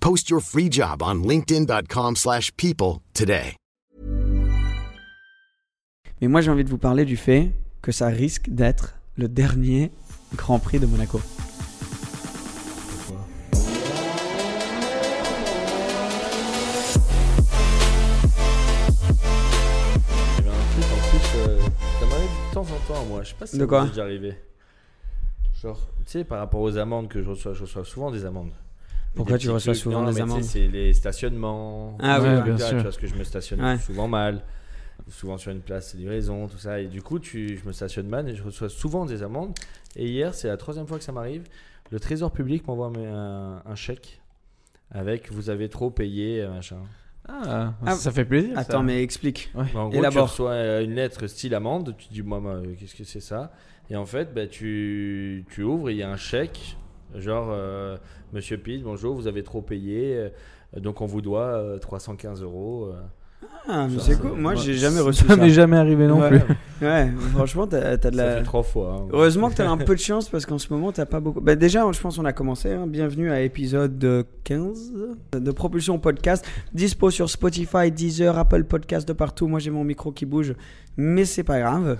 Post your free job on linkedin.com/people slash people today. Mais moi, j'ai envie de vous parler du fait que ça risque d'être le dernier Grand Prix de Monaco. Il y avait un truc en plus, euh, ça m'arrive de temps en temps, moi. Je sais pas si De ça quoi déjà arrivé. Genre, tu sais, par rapport aux amendes que je reçois, je reçois souvent des amendes. Pourquoi tu reçois trucs. souvent Non, des tu amendes C'est les stationnements. Ah trucs-là, bien Tu sûr. vois, parce que je me stationne Ouais. souvent mal. Souvent sur une place, c'est livraison, tout ça. Et du coup, tu, je me stationne mal et je reçois souvent des amendes. Et hier, c'est la troisième fois que ça m'arrive. Le trésor public m'envoie un, un chèque avec vous avez trop payé, machin. Ah, Ah, ça fait plaisir. ça. Attends, mais explique. Ouais. En gros, tu reçois euh, une lettre style amende, tu dis, moi, moi, euh, qu'est-ce que c'est ça? Et en fait, bah, tu, tu ouvres, il y a un chèque, genre, euh, Monsieur Pitt, bonjour, vous avez trop payé, euh, donc on vous doit euh, 315 euros. euh. Ah, mais Ça, c'est cool. Moi, j'ai jamais reçu Ça ça. m'est jamais arrivé non Ouais. plus. Ouais, franchement, t'as t'as de Ça la. fait trois fois. hein. Heureusement que t'as un peu de chance parce qu'en ce moment, t'as pas beaucoup. Bah, déjà, je pense qu'on a commencé. hein. Bienvenue à épisode euh, 15 de Propulsion Podcast. Dispo sur Spotify, Deezer, Apple Podcast de partout. Moi, j'ai mon micro qui bouge, mais c'est pas grave.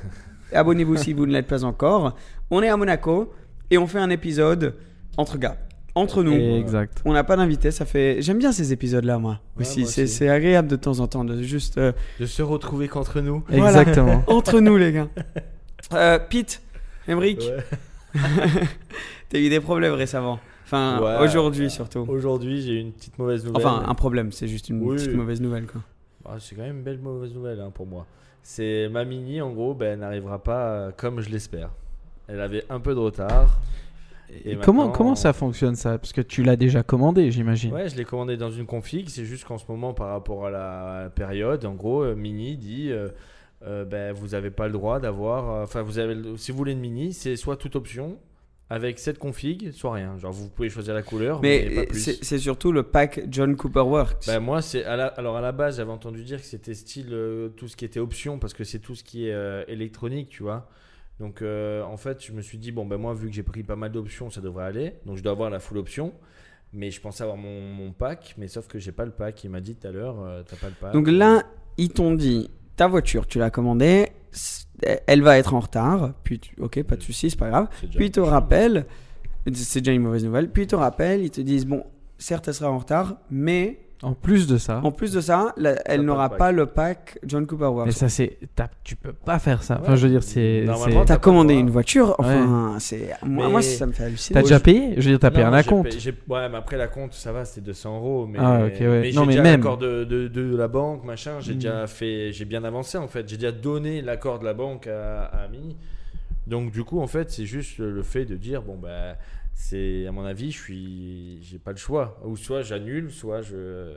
Abonnez-vous si vous ne l'êtes pas encore. On est à Monaco et on fait un épisode entre gars, entre nous. Exact. On n'a pas d'invité, ça fait. J'aime bien ces épisodes-là, moi. Ouais, aussi, moi c'est aussi. c'est agréable de temps en temps de juste. euh, De se retrouver qu'entre nous. Voilà. Exactement. entre nous, les gars. Euh, Pete, Emric, Ouais. t'as eu des problèmes récemment. Enfin, Ouais. aujourd'hui surtout. Aujourd'hui, j'ai eu une petite mauvaise nouvelle. Enfin, un problème, c'est juste une Oui. petite mauvaise nouvelle, quoi. Ah, c'est quand même une belle mauvaise nouvelle hein, pour moi. C'est ma mini, en gros, ben, elle n'arrivera pas euh, comme je l'espère. Elle avait un peu de retard. Et comment, comment ça fonctionne ça? Parce que tu l'as déjà commandé, j'imagine. Ouais, je l'ai commandé dans une config. C'est juste qu'en ce moment, par rapport à la, période, en gros, euh, Mini dit euh, euh, ben, vous n'avez pas le droit d'avoir. Enfin, vous avez, le- si vous voulez une Mini, c'est soit toute option avec cette config, soit rien. Genre, vous pouvez choisir la couleur, mais, Mais c'est c'est surtout le pack John Cooper Works. Ben, moi, c'est alors à la base, j'avais entendu dire que c'était style euh, tout ce qui était option parce que c'est tout ce qui est euh, électronique, tu vois. Donc euh, en fait, je me suis dit bon ben moi vu que j'ai pris pas mal d'options, ça devrait aller. Donc je dois avoir la full option. Mais je pensais avoir mon, mon pack, mais sauf que j'ai pas le pack. Il m'a dit tout à l'heure, euh, t'as pas le pack. Donc là, ils t'ont dit ta voiture, tu l'as commandée, elle va être en retard. Puis, tu- ok, pas de souci, c'est pas grave. Puis ils te rappellent, c'est déjà une mauvaise nouvelle. Puis ils te rappellent, ils te disent bon, certes, elle sera en retard, mais En plus de ça. en plus de ça, la- elle n'aura pas le pack John Cooper Works. Mais ça, c'est. Tu peux pas faire ça. Enfin, je veux dire, c'est. T'as commandé une voiture, enfin, c'est moi, ça me fait halluciner. T'as déjà payé? Je veux dire, t'as payé un acompte. Ouais, mais après la compte, ça va, c'était 200 euros. Mais, Ah, ok, ouais. mais Non, j'ai mais déjà même. l'accord de, de, de la banque, machin. J'ai Mm. déjà fait, j'ai bien avancé en fait. J'ai déjà donné l'accord de la banque à, à Mini. Donc du coup, en fait, c'est juste le fait de dire bon bah, c'est à mon avis, je suis, j'ai pas le choix. Ou soit j'annule, soit je.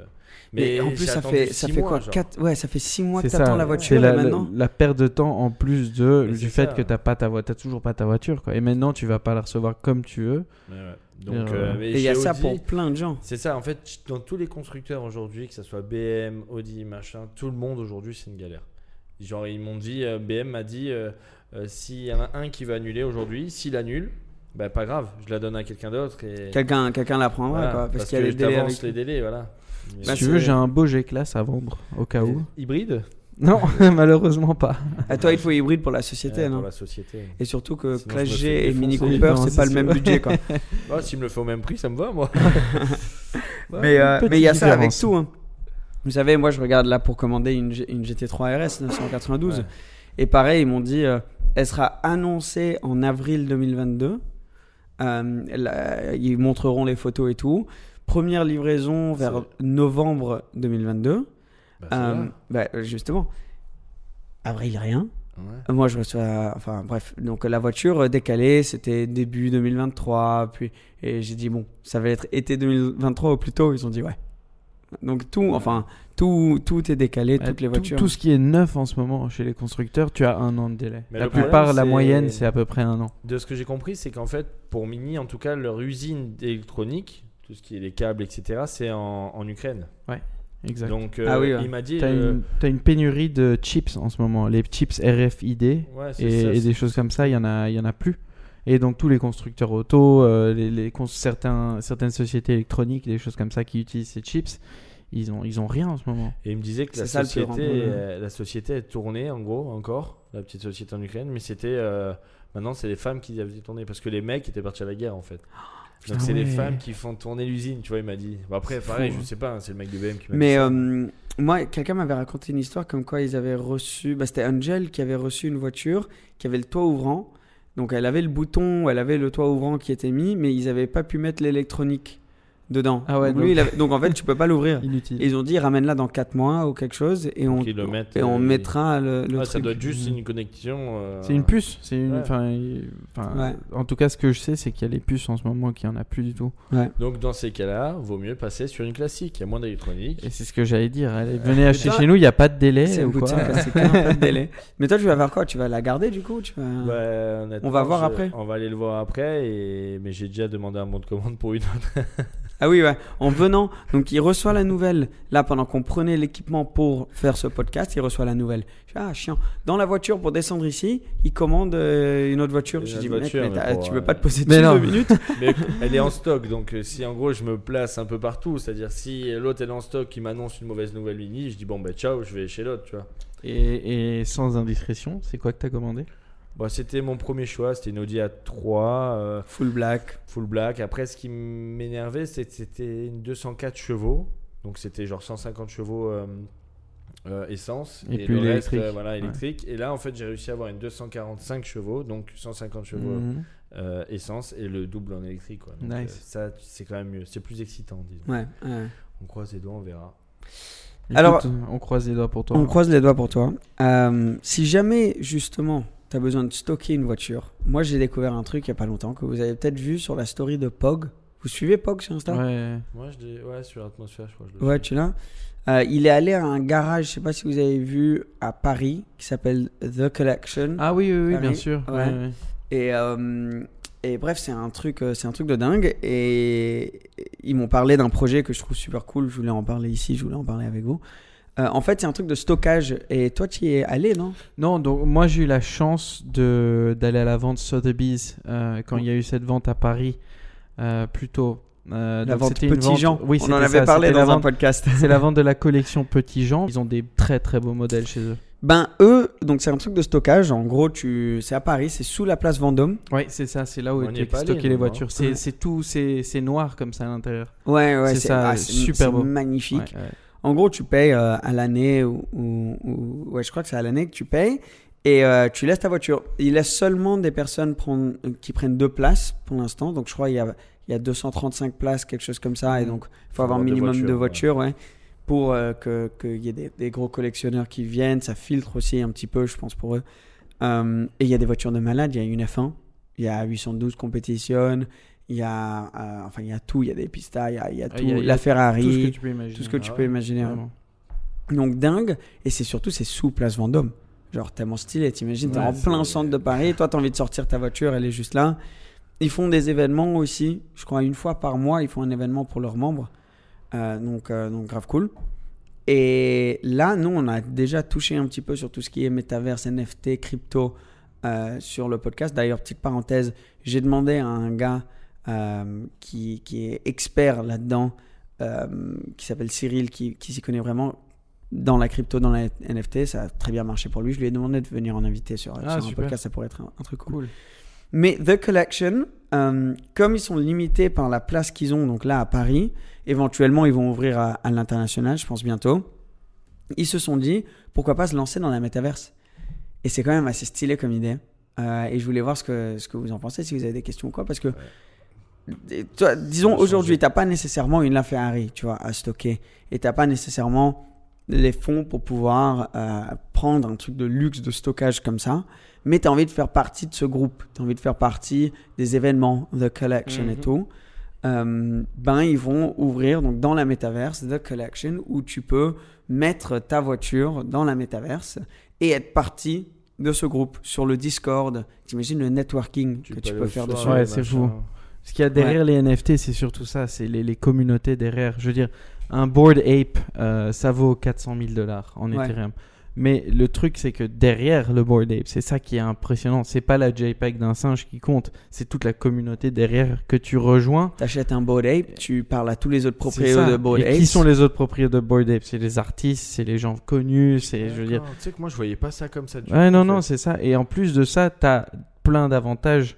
Mais en plus, ça fait, ça six fait mois, quoi Ouais, ça fait 6 mois que C'est t'attends ça. la voiture la, maintenant. la perte de temps en plus de, Mais du fait ça. que t'as pas ta voiture, t'as toujours pas ta voiture, quoi. Et maintenant, tu vas pas la recevoir comme tu veux. Ouais, ouais. Donc, Et, euh, euh, mais Et il y a ça pour plein de gens. C'est ça, en fait, dans tous les constructeurs aujourd'hui, que ce soit BM, Audi, machin, tout le monde aujourd'hui, c'est une galère. Genre, ils m'ont dit, euh, BM m'a dit, euh, euh, s'il y en a un qui va annuler aujourd'hui, s'il annule, bah pas grave, je la donne à quelqu'un d'autre. Et Quelqu'un quelqu'un la prendra, voilà, quoi, parce, qu'il y a les délais t'avances avec. les délais, voilà. Mais- Si Bah, tu veux, j'ai un beau G-Class à vendre, au cas où. Hybride? Non, malheureusement pas. À toi, il faut hybride pour la société, Ouais, non? pour la société. Et surtout que Sinon, me G et Mini. Cooper, c'est pas le même budget, quoi. Oh, S'il me le fait au même prix, ça me va, moi. mais euh, mais il y a ça avec tout. hein. Vous savez, moi, je regarde là pour commander une, G- une GT3 RS 992. Ouais. Et pareil, ils m'ont dit, euh, elle sera annoncée en avril 2022. Euh, là, ils montreront les photos et tout. Première livraison vers novembre 2022. Bah, Euh, bah, justement, avril rien. Ouais. Moi, je reçois. Enfin, bref. Donc, la voiture euh, décalée, c'était début 2023. Puis, et j'ai dit, bon, ça va être été 2023 au plus tôt. Ils ont dit, ouais. Donc, tout, enfin, tout, tout est décalé, Ouais, toutes les tout- voitures. Tout, ce qui est neuf en ce moment chez les constructeurs, tu as un an de délai. Mais la le plupart, la moyenne, c'est à peu près un an. De ce que j'ai compris, c'est qu'en fait, pour Mini, en tout cas, leur usine d'électronique, tout ce qui est les câbles, etc., c'est en, en Ukraine. Exact. Donc, euh, Ah oui, ouais. il m'a dit. T'as euh, une, pénurie de chips en ce moment. Les chips RFID ouais, et, ça, et des choses comme ça, il y en a, il y en a plus. Et donc tous les constructeurs auto, euh, les, les cons- certains, certaines sociétés électroniques, des choses comme ça qui utilisent ces chips, ils ont, ils ont rien en ce moment. Et il me disait que la ça société, euh, la société est tournée en gros encore, la petite société en Ukraine, mais c'était euh, maintenant c'est les femmes qui avaient tourné parce que les mecs étaient partis à la guerre en fait. Donc Putain, c'est les femmes qui font tourner l'usine, tu vois, il m'a dit. Bon, après, pareil, Fou, je hein. sais pas, hein, c'est le mec de BM qui m'a dit. Mais euh, moi, quelqu'un m'avait raconté une histoire comme quoi ils avaient reçu. Bah, C'était Angel qui avait reçu une voiture qui avait le toit ouvrant. Donc elle avait le bouton, elle avait le toit ouvrant qui était mis, mais ils n'avaient pas pu mettre l'électronique dedans. Ah ouais, donc, lui, donc- il avait- donc en fait, tu peux pas l'ouvrir. Inutile. Et Ils ont dit ramène-la dans 4 mois ou quelque chose et on, le et on euh, mettra le, le Ouais, ça truc. doit être juste une connexion. euh, C'est une puce. C'est une. Ouais. enfin, il- enfin, Ouais. En tout cas, ce que je sais, c'est qu'il y a les puces en ce moment qui en a plus du tout. Donc dans ces cas-là, vaut mieux passer sur une classique, il y a moins d'électronique. Et c'est ce que j'allais dire. Allez, venez acheter toi- chez nous, il n'y a pas de délai. C'est de délai. Mais toi, tu vas faire quoi? Tu vas la garder du coup? Tu vas... On va voir après. On va aller le voir après, et... mais j'ai déjà demandé un bon de commande pour une autre. Ah oui, ouais. En venant, donc il reçoit la nouvelle. Là, pendant qu'on prenait l'équipement pour faire ce podcast, il reçoit la nouvelle. Je fais, ah, chiant. Dans la voiture pour descendre ici, il commande euh, une autre voiture. Une Je autre dis, mec, voiture, mais mais t'as- pour, tu veux euh, pas te poser Mais non. deux minutes Mais elle est en stock, donc euh, si en gros je me place un peu partout, c'est-à-dire si l'autre elle est en stock qui m'annonce une mauvaise nouvelle mini, je dis bon bah ciao, je vais chez l'autre, tu vois. Et, et sans indiscrétion, c'est quoi que t'as commandé? Bon, c'était mon premier choix, c'était une Audi A3 euh, Full black. full black. Après, ce qui m'énervait, c'était une 204 chevaux, donc c'était genre 150 chevaux euh, euh, essence Et puis le reste, l'électrique. euh, voilà, électrique. Et là, en fait, j'ai réussi à avoir une 245 chevaux, donc 150 chevaux Mhm. euh, essence et le double en électrique. Quoi. Donc, Nice. euh, ça, c'est quand même mieux, c'est plus excitant, disons. Ouais, ouais. On croise les doigts, on verra. Écoute, Alors- on croise les doigts pour toi. On croise les doigts pour toi. Euh, si jamais, justement, tu as besoin de stocker une voiture, moi j'ai découvert un truc il y a pas longtemps que vous avez peut-être vu sur la story de Pog. Vous suivez Pog sur Insta? Ouais. Moi, je dis, ouais, sur l'atmosphère, je crois. Je le Ouais, suis. tu l'as? Euh, il est allé à un garage, je sais pas si vous avez vu, à Paris, qui s'appelle The Collection. Ah oui, oui, oui, bien sûr. Ouais. Ouais, ouais. Et, euh, et bref, c'est un truc, euh, c'est un truc de dingue. Et ils m'ont parlé d'un projet que je trouve super cool. Je voulais en parler ici, je voulais en parler avec vous. Euh, en fait, c'est un truc de stockage. Et toi, tu y es allé, non? Non, donc moi j'ai eu la chance de d'aller à la vente Sotheby's euh, quand il y a eu cette vente à Paris euh, plus tôt. Euh, La donc vente Petit vente- Jean. Oui, On en avait ça, parlé dans la un vente- podcast. C'est la vente de la collection Petit Jean. Ils ont des très très beaux modèles chez eux. Ben, eux, donc c'est un truc de stockage. En gros, tu... c'est à Paris, c'est sous la place Vendôme. Oui, c'est ça, c'est là où étaient stockées les voitures. C'est Ouais. c'est tout, c'est c'est noir comme ça à l'intérieur. Ouais, ouais, C'est c'est ça, ah, c'est- super beau. magnifique. Ouais, ouais. En gros, tu payes euh, à l'année ou, ou- ou- ouais, je crois que c'est à l'année que tu payes et euh, tu laisses ta voiture. Il laisse seulement des personnes prendre, qui prennent deux places pour l'instant. Donc je crois qu'il y a, il y a 235 places, quelque chose comme ça. Et donc il faut avoir un minimum de voitures, ouais, pour euh, que qu'il y ait des, des gros collectionneurs qui viennent. Ça filtre aussi un petit peu, je pense pour eux. Euh, et il y a des voitures de malades. Il y a une F1, il y a 812 Competition. Il y a, euh, enfin, il y a tout. Il y a des pistas, il y a, il y a Ah, tout. il y a- il y la a Ferrari, Tout ce que tu peux imaginer. tout ce que tu Ah peux ouais, imaginer. ouais. Vraiment. Donc dingue. Et c'est surtout, c'est sous Place Vendôme. Genre tellement stylé. T'imagines, t'es Ouais, en plein centre de Paris. Toi, t'as envie de sortir ta voiture, elle est juste là. Ils font des événements aussi. Je crois une fois par mois, ils font un événement pour leurs membres. Euh, donc, euh, donc grave cool. Et là, nous, on a déjà touché un petit peu sur tout ce qui est métaverse, NFT, crypto sur le podcast. D'ailleurs, petite parenthèse, j'ai demandé à un gars euh, qui, qui est expert là-dedans, euh, qui s'appelle Cyril, qui, qui s'y connaît vraiment dans la crypto, dans la NFT. Ça a très bien marché pour lui. Je lui ai demandé de venir en invité sur, Ah, sur un podcast. Ça pourrait être un, un truc cool. Cool. Mais The Collection, euh, comme ils sont limités par la place qu'ils ont, donc là à Paris, éventuellement ils vont ouvrir à, à l'international, je pense bientôt. Ils se sont dit, pourquoi pas se lancer dans la métaverse? Et c'est quand même assez stylé comme idée. Euh, et je voulais voir ce que, ce que vous en pensez, si vous avez des questions ou quoi, parce que, toi, disons aujourd'hui, t'as pas nécessairement une LaFerrari, tu vois, à stocker, et t'as pas nécessairement les fonds pour pouvoir euh, prendre un truc de luxe de stockage comme ça, mais tu as envie de faire partie de ce groupe, tu as envie de faire partie des événements, The Collection et Mhm. tout. Euh, ben ils vont ouvrir donc dans la métaverse The Collection où tu peux mettre ta voiture dans la métaverse et être partie de ce groupe sur le Discord. T'imagines le networking que tu peux faire soir, dessus. Ouais, c'est fou. Ce qu'il y a derrière les NFT, c'est surtout ça, c'est les, les communautés derrière. Je veux dire, un Board Ape, euh, ça vaut 400 000 dollars en Ouais. Ethereum. Mais le truc, c'est que derrière le Board Ape, c'est ça qui est impressionnant. C'est pas la JPEG d'un singe qui compte, c'est toute la communauté derrière que tu rejoins. T'achètes un Bored Ape, tu parles à tous les autres propriétaires de Bored Et Apes. qui sont les autres propriétaires de Board Ape C'est les artistes, c'est les gens connus, c'est, je veux dire. Tu sais que moi, je voyais pas ça comme ça. du Ouais, non, en non, c'est ça. Et en plus de ça, tu as plein d'avantages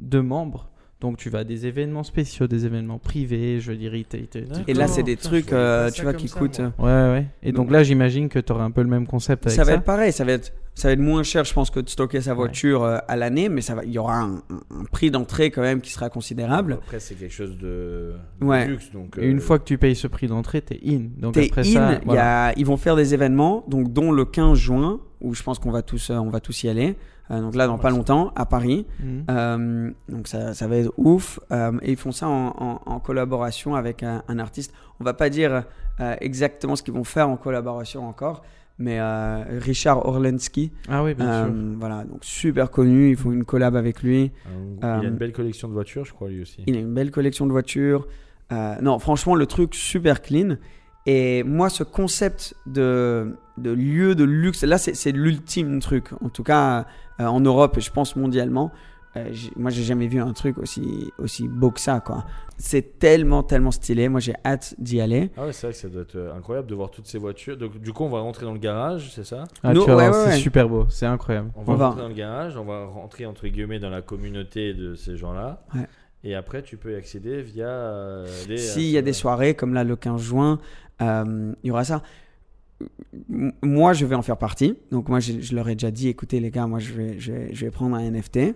de membres. Donc, tu vas à des événements spéciaux, des événements privés. Je te- tu- Et là, c'est des Putain, trucs, euh, tu vois, qui ça, coûtent. moi. Ouais, ouais. Et Donc- donc là, j'imagine que tu auras un peu le même concept avec ça ça. va être pareil, ça va être, ça va être moins cher, je pense, que de stocker sa voiture euh, à l'année, mais ça va, il y aura un, un prix d'entrée quand même qui sera considérable. Après, c'est quelque chose de, de Ouais. luxe. Donc, Et une euh, fois que tu payes ce prix d'entrée, t'es in. Donc T'es après in, ça, il y a, ils vont faire des événements, donc dont le 15 juin, où je pense qu'on va tous, on va tous y aller. Euh, donc là, dans pas longtemps, à Paris. Mhm. Euh, donc ça, ça va être ouf. Euh, et ils font ça en, en- en collaboration avec un, un artiste. On va pas dire euh, exactement ce qu'ils vont faire en collaboration encore, mais euh, Richard Orlensky, Ah oui, bien euh, sûr. voilà, donc super connu. Ils font une collab avec lui. un- il a une belle collection de voitures, je crois, lui aussi. Il a une belle collection de voitures. Euh, non, franchement, le truc super clean. Et moi, ce concept de, de lieu de luxe, là, c'est l'ultime truc. En tout cas, euh, en Europe et je pense mondialement. Euh, moi, j'ai jamais vu un truc aussi, aussi beau que ça, quoi. C'est tellement, tellement stylé. Moi, j'ai hâte d'y aller. Ah ouais, c'est vrai que ça doit être euh, incroyable de voir toutes ces voitures. Donc, du coup, on va rentrer dans le garage, c'est ça? Ah, ouais, ouais, c'est ouais. super beau. C'est incroyable. On va On va- rentrer dans le garage, on va rentrer entre guillemets dans la communauté de ces gens-là. Ouais. Et après, tu peux y accéder via euh, les. S'il y a des soirées comme là le 15 juin, euh, il y aura ça. Moi, je vais en faire partie. Donc, moi, je, je leur ai déjà dit écoutez, les gars, moi, je vais, je vais, je vais prendre un NFT.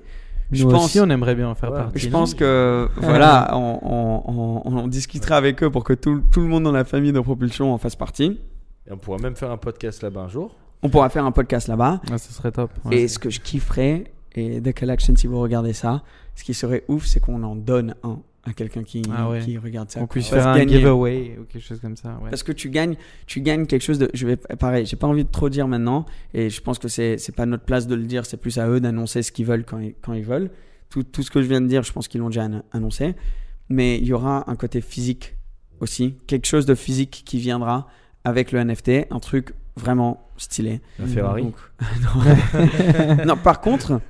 Je Nous pense- aussi, on aimerait bien en faire Ouais. partie. Je pense que voilà, on, on- on- on discutera avec eux pour que tout, tout le monde dans la famille de propulsion en fasse partie. Et on pourra même faire un podcast là-bas un jour. On pourra faire un podcast là-bas. Ah, ce serait top. ouais. Et ce que je kifferais, et The Collection, si vous regardez ça, ce qui serait ouf, c'est qu'on en donne un à quelqu'un qui, Ah ouais. qui regarde ça. On puisse faire un giveaway ou quelque chose comme ça. Ouais. Parce que tu gagnes, tu gagnes quelque chose de. Je vais pareil, j'ai pas envie de trop dire maintenant, et je pense que c'est c'est pas notre place de le dire, c'est plus à eux d'annoncer ce qu'ils veulent quand ils, quand ils veulent. Tout, tout ce que je viens de dire, je pense qu'ils l'ont déjà an- annoncé, mais il y aura un côté physique aussi, quelque chose de physique qui viendra avec le NFT, un truc vraiment stylé. La Ferrari. Donc, non. non, par contre,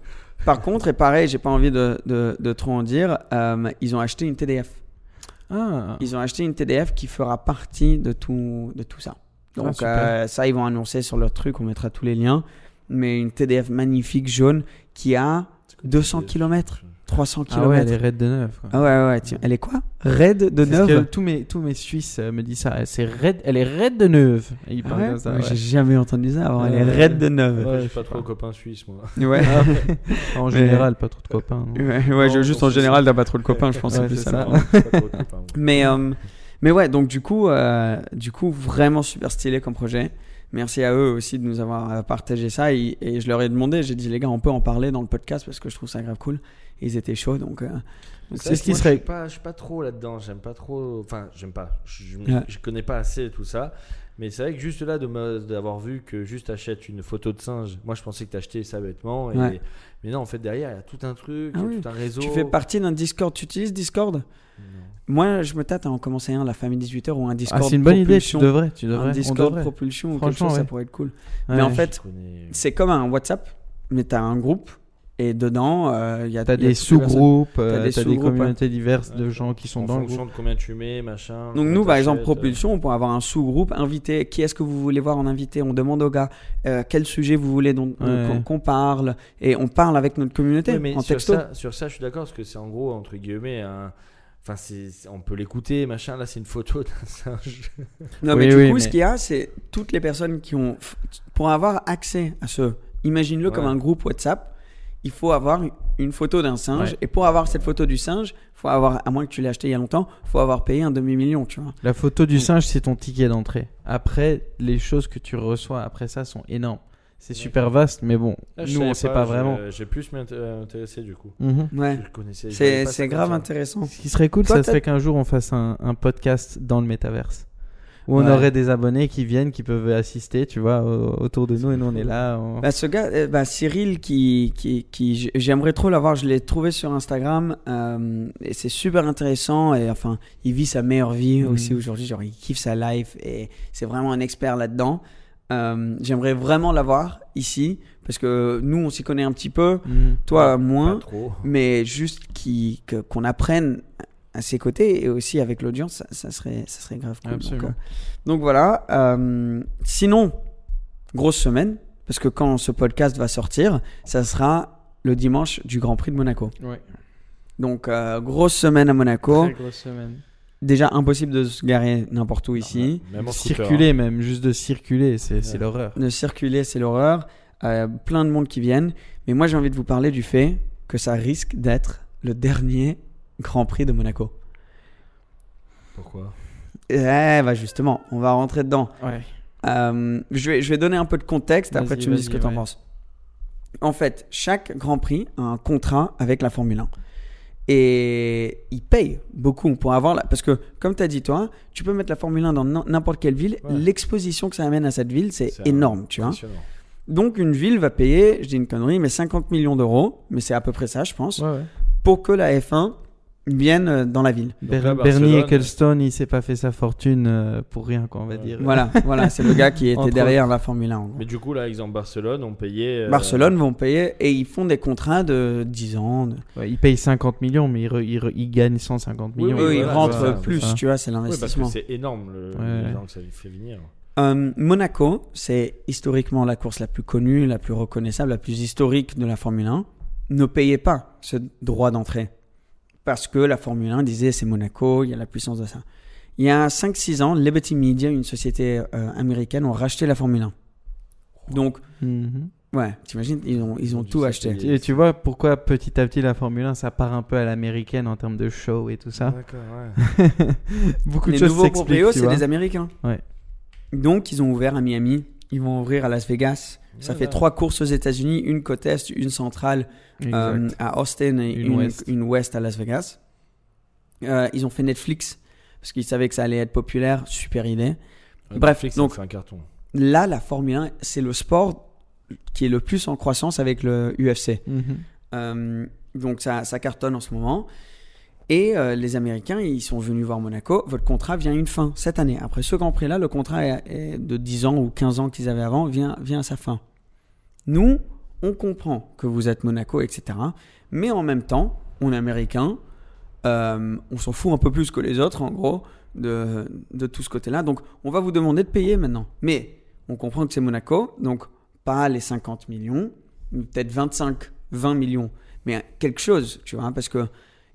par contre, et pareil, j'ai pas envie de, de, de trop en dire, euh, ils ont acheté une TDF. Ah, Ils ont acheté une TDF qui fera partie de tout, de tout ça. Ah, Donc euh, ça, ils vont annoncer sur leur truc, on mettra tous les liens. Mais une TDF magnifique jaune qui a 200 km, 300 ah ouais, elle est km. raide de neuf. quoi. Ah ouais, ouais, tiens, elle est quoi? Raide de C'est ce que neuve tous mes tous mes Suisses euh, me disent ça. C'est raide, elle est raide de. Et ils Ah parlent ouais comme ça. Ouais. J'ai jamais entendu ça avant, elle est Ouais. raide de. Après, Ouais, j'ai pas trop de copains suisses, moi. Ouais, En Mais- général, pas trop de copains. non. ouais, ouais, je- Non, juste en général, t'as pas trop de copains, je pense, c'est Ouais, plus c'est ça. ça. Non, j'ai pas trop de copains, moi. Mais, euh, mais ouais, donc du coup, euh, du coup, vraiment super stylé comme projet. Merci à eux aussi de nous avoir euh, partagé ça. Et, et je leur ai demandé, j'ai dit, les gars, on peut en parler dans le podcast parce que je trouve ça grave cool. Et ils étaient chauds, donc. euh, C'est ce qui serait- Je suis pas, je suis pas trop là-dedans. J'aime pas trop. Enfin, j'aime pas. Je, Ouais. je connais pas assez tout ça. Mais c'est vrai que juste là, d'avoir vu que juste achète une photo de singe, moi je pensais que t'achetais ça bêtement. Et... Ouais. Mais non, en fait, derrière, il y a tout un truc, Ah il y a oui. tout un réseau. Tu fais partie d'un Discord. Tu utilises Discord? Moi, je me tâte à en commencer un, la famille 18h ou un Discord. Ah, c'est une bonne idée. Tu propulsion. devrais. Tu devrais. Un Discord devrait. propulsion ou quelque Franchement, chose, ça pourrait être cool. Ouais. Mais en fait, connais- c'est comme un WhatsApp, mais tu as un groupe Et dedans, euh, il y a T'as il y a des sous-groupes, T'as euh, des communautés diverses de Ouais. gens qui sont en dans le fonction groupe. de combien tu mets, machin. Donc combien nous, par exemple, t'achètes, Propulsion, on peut avoir un sous-groupe invité. Qui est-ce que vous voulez voir en invité On demande aux gars euh, quel sujet vous voulez euh, Ouais. qu'on parle. Et on parle avec notre communauté Oui, mais en sur texto. ça, sur ça, je suis d'accord parce que c'est en gros entre guillemets un. Enfin, on peut l'écouter, machin. Là, c'est une photo d'un singe. Non, Oui, mais du oui, coup, mais- ce qu'il y a, c'est toutes les personnes qui ont. Pour avoir accès à ce. Imagine-le comme un groupe WhatsApp. Il faut avoir une photo d'un singe. Ouais. Et pour avoir cette photo du singe, faut avoir, à moins que tu l'aies acheté il y a longtemps, faut avoir payé un demi-million, tu vois. La photo du singe, c'est ton ticket d'entrée. Après, les choses que tu reçois après ça sont énormes. C'est super vaste, mais bon, Là, je nous, on savais sait pas je- vraiment. J'ai plus m'intéresser du coup. Ouais. Connaissais. je voyais C'est grave intéressant. Ce qui serait cool, Toi, ça serait qu'un jour on fasse un, un podcast dans le métaverse. Où on Ouais. aurait des abonnés qui viennent, qui peuvent assister, tu vois, au- autour de nous, et nous on est là. on- Bah, ce gars, euh, bah, Cyril, qui, qui, qui j'aimerais trop l'avoir. Je l'ai trouvé sur Instagram euh, et c'est super intéressant. Et enfin, il vit sa meilleure vie Mhm. aussi aujourd'hui. Genre, il kiffe sa life et c'est vraiment un expert là-dedans. Euh, j'aimerais vraiment l'avoir ici parce que nous, on s'y connaît un petit peu. Mhm. Toi, moins. trop. Mais juste qu'on apprenne à ses côtés et aussi avec l'audience, ça, ça serait, ça serait grave cool. Donc, euh, donc voilà. euh, sinon, grosse semaine, parce que quand ce podcast va sortir, ça sera le dimanche du Grand Prix de Monaco. Ouais. Donc, euh, grosse semaine à Monaco. Très grosse semaine. Déjà impossible de se garer n'importe où ici. Même en scooter, Circuler même, juste de circuler, c'est Ouais. l'horreur. De circuler, c'est l'horreur. Euh, plein de monde qui viennent. Mais moi, j'ai envie de vous parler du fait que ça risque d'être le dernier Grand Prix de Monaco. Pourquoi? Eh, bah justement, on va rentrer dedans. Ouais. Euh, je, vais, je vais donner un peu de contexte, après tu me dis ce que tu en ouais. penses. En fait, chaque Grand Prix a un contrat avec la Formule 1. Et ils payent beaucoup pour avoir la... Parce que, comme tu as dit toi, tu peux mettre la Formule 1 dans n'importe quelle ville. Ouais. L'exposition que ça amène à cette ville, c'est énorme, tu vois. Donc, une ville va payer, je dis une connerie, mais 50 millions d'euros, mais c'est à peu près ça, je pense, Ouais, ouais. pour que la F1 vienne euh, dans la ville. Ber- là, Bernie Barcelone- Ecclestone, il s'est pas fait sa fortune euh, pour rien, quoi, on va Ouais. dire. Voilà, voilà c'est le gars qui était Entre derrière la Formule 1. en gros. Mais du coup, là, exemple Barcelone, on payait. euh, Barcelone vont payer et ils font des contrats de 10 ans. de- Ouais, il paye 50 millions, mais il, re- il re- il gagne 150 Oui, millions. oui, Eux, ils voilà, rentrent voilà, plus, tu vois, c'est Oui, l'investissement. c'est énorme le, Ouais. les gens que ça lui fait venir. Euh, Monaco, c'est historiquement la course la plus connue, la plus reconnaissable, la plus historique de la Formule 1. Ne payez pas ce droit d'entrée. Parce que la Formule 1 disait c'est Monaco, il y a la puissance de ça. Il y a 5-6 ans, Liberty Media, une société euh, américaine, ont racheté la Formule 1. Donc, Mhm. ouais, t'imagines, ils ont, ils ont tout acheté. Et tu vois pourquoi petit à petit la Formule 1 ça part un peu à l'américaine en termes de show et tout ça D'accord, ouais. Beaucoup de Les choses nouveaux s'expliquent, proprios, tu c'est des Américains. Ouais. Donc, ils ont ouvert à Miami. Ils vont ouvrir à Las Vegas. Ça fait trois courses aux États-Unis, une côte est, une centrale euh, à Austin et Une une, ouest. une ouest à Las Vegas. Euh, ils ont fait Netflix parce qu'ils savaient que ça allait être populaire. Super idée. Ouais, Bref, Netflix, donc- un carton. Là, la Formule 1, c'est le sport qui est le plus en croissance avec le UFC. Mhm. Euh, donc ça, ça cartonne en ce moment. Et euh, les Américains, ils sont venus voir Monaco. Votre contrat vient à une fin cette année. Après ce Grand Prix-là, le contrat est, est de 10 ans ou 15 ans qu'ils avaient avant vient, vient à sa fin. Nous, on comprend que vous êtes Monaco, etc. Mais en même temps, on est Américains. Euh, on s'en fout un peu plus que les autres, en gros, de, de tout ce côté-là. Donc, on va vous demander de payer maintenant. Mais on comprend que c'est Monaco, donc pas les 50 millions, peut-être 25, 20 millions, mais quelque chose, tu vois, parce que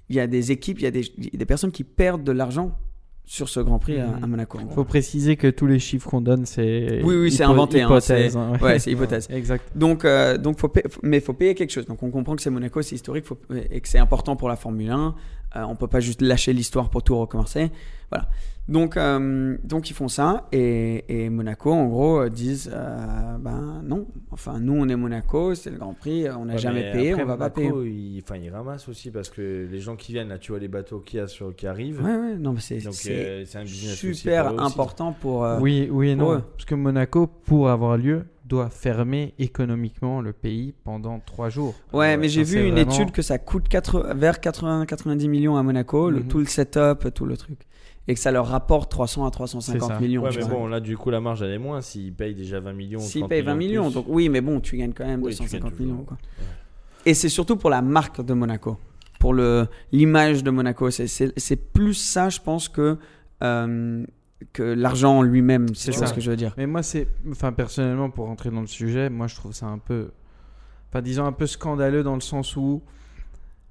il y a des équipes, il y a des personnes qui perdent de l'argent sur ce Grand Prix à, à Monaco. gros. Faut préciser que tous les chiffres qu'on donne, c'est. Oui, oui, c'est hypo- inventé, hein, Hypothèse. c'est- hein, ouais, c'est hypothèse. Exact. Donc, euh, donc faut payer- mais il faut payer quelque chose. Donc, on comprend que c'est Monaco, c'est historique faut- et que c'est important pour la Formule 1. Euh, on peut pas juste lâcher l'histoire pour tout recommencer. Voilà. Donc, euh, donc ils font ça et, et Monaco, en gros, euh, disent euh, ben non. Enfin, nous, on est Monaco, c'est le Grand Prix, on n'a Ouais, jamais mais payé, après, on va pas payer. Monaco, Il, enfin, il ramasse aussi parce que les gens qui viennent, là, tu vois les bateaux qui, a sur, qui arrivent. Ouais, ouais, non, mais c'est euh, super pour eux aussi. important pour. euh, Oui, oui et non. eux. Parce que Monaco, pour avoir lieu, doit fermer économiquement le pays pendant trois jours. Ouais, mais j'ai vu une vraiment- étude que ça coûte 80 vers 80-90 millions à Monaco, le, Mhm. tout le setup, tout le truc. Et que ça leur rapporte 300 à C'est 350 ça. millions. Ouais, mais vois. bon, là, du coup, la marge, elle est moins s'ils payent déjà 20 millions. S'ils 30 payent 20 de millions, plus. donc oui, mais bon, tu gagnes quand même Oui, tu 250 gagnes toujours. millions. Quoi. Et c'est surtout pour la marque de Monaco, pour le l'image de Monaco. C'est- plus ça, je pense, que, euh, que l'argent en lui-même, C'est ça. ce que je veux dire. Mais moi, c'est. Enfin, personnellement, pour rentrer dans le sujet, moi, je trouve ça un peu. Enfin, disons un peu scandaleux dans le sens où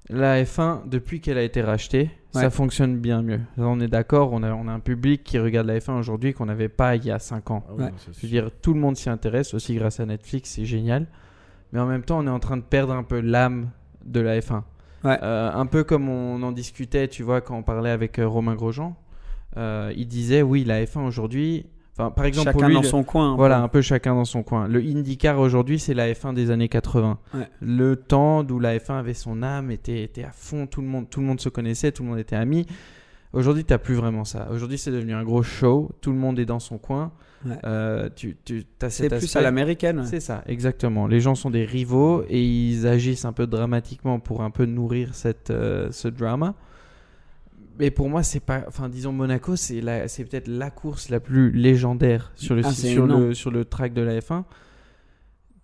la F1, depuis qu'elle a été rachetée, Ouais. ça fonctionne bien mieux. Là, on est d'accord, on a, on a un public qui regarde la F1 aujourd'hui qu'on n'avait pas il y a 5 ans. Ah oui, Ouais. non, c'est Je veux sûr. dire, tout le monde s'y intéresse, aussi grâce à Netflix, c'est génial. Mais en même temps, on est en train de perdre un peu l'âme de la F1. Ouais. Euh, un peu comme on en discutait, tu vois, quand on parlait avec euh, Romain Grosjean. Euh, il disait, oui, la F1 aujourd'hui. Enfin, par exemple, Chacun lui, dans son coin. un voilà, peu. un peu chacun dans son coin. Le IndyCar aujourd'hui, c'est la F1 des années 80. Ouais. Le temps d'où la F1 avait son âme, était, était à fond, tout le, monde, tout le monde se connaissait, tout le monde était ami. Aujourd'hui, tu n'as plus vraiment ça. Aujourd'hui, c'est devenu un gros show, tout le monde est dans son coin. Ouais. Euh, tu, tu C'est plus aspect- à l'américaine. ouais. C'est ça, exactement. Les gens sont des rivaux et ils agissent un peu dramatiquement pour un peu nourrir cette, euh, ce drama. Mais pour moi, c'est pas. Enfin, disons, Monaco, c'est la- c'est peut-être la course la plus légendaire sur le, Ah, sur le, sur le track de la F1.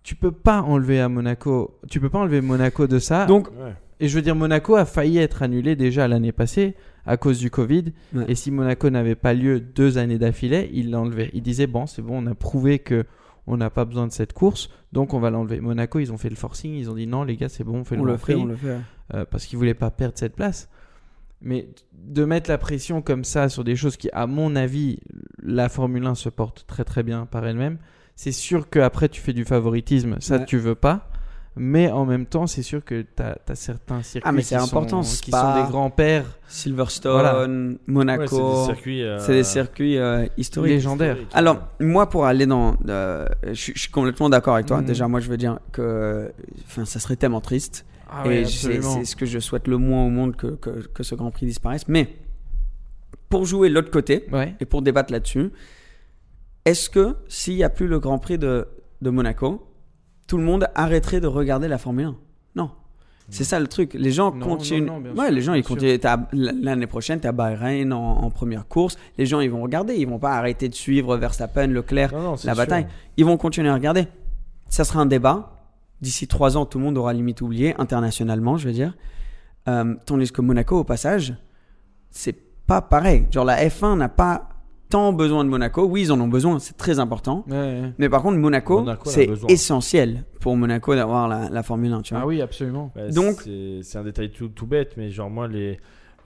Tu peux pas enlever à Monaco. Tu peux pas enlever Monaco de ça. Donc, Ouais. et je veux dire, Monaco a failli être annulé déjà l'année passée à cause du Covid. Ouais. Et si Monaco n'avait pas lieu deux années d'affilée, il l'enlevait. Il disait bon, c'est bon, on a prouvé que on n'a pas besoin de cette course, donc on va l'enlever. Monaco, ils ont fait le forcing, ils ont dit non les gars, c'est bon, on fait on le le fait, on le fait. euh, parce qu'ils voulaient pas perdre cette place. Mais de mettre la pression comme ça sur des choses qui, à mon avis, la Formule 1 se porte très très bien par elle-même. C'est sûr qu'après tu fais du favoritisme, ça Ouais. tu veux pas. Mais en même temps, c'est sûr que tu as, certains circuits Ah, mais qui, c'est important, sont, qui Spa. sont des grands-pères Silverstone, Voilà. Ouais, Monaco. c'est des circuits. euh, c'est des circuits euh, historiques. légendaires. Alors, moi, pour aller dans. euh, je, suis- complètement d'accord avec toi. Mhm. Déjà, moi, je veux dire que. Enfin, ça serait tellement triste. Ah ouais, et c'est ce que je souhaite le moins au monde que, que, que ce Grand Prix disparaisse. Mais, pour jouer l'autre côté, Ouais. et pour débattre là-dessus, est-ce que s'il n'y a plus le Grand Prix de, de Monaco, tout le monde arrêterait de regarder la Formule 1 Non. C'est ça le truc. Les gens Non, continuent. non, non, bien ouais, sûr, les gens ils continuent. L'année prochaine, tu as Bahreïn en, en première course. Les gens ils vont regarder. Ils vont pas arrêter de suivre Verstappen, Leclerc, la sûr. bataille. Ils vont continuer à regarder. Ça sera un débat. D'ici trois ans, tout le monde aura limite oublié, internationalement, je veux dire. Euh, tandis que Monaco, au passage, c'est pas pareil. Genre, la F1 n'a pas tant besoin de Monaco. Oui, ils en ont besoin, c'est très important. Ouais, ouais. Mais par contre, Monaco, c'est essentiel pour Monaco d'avoir la, la Formule 1, tu vois. Ah oui, absolument. Bah, Donc- c'est un détail tout, tout bête, mais genre moi les,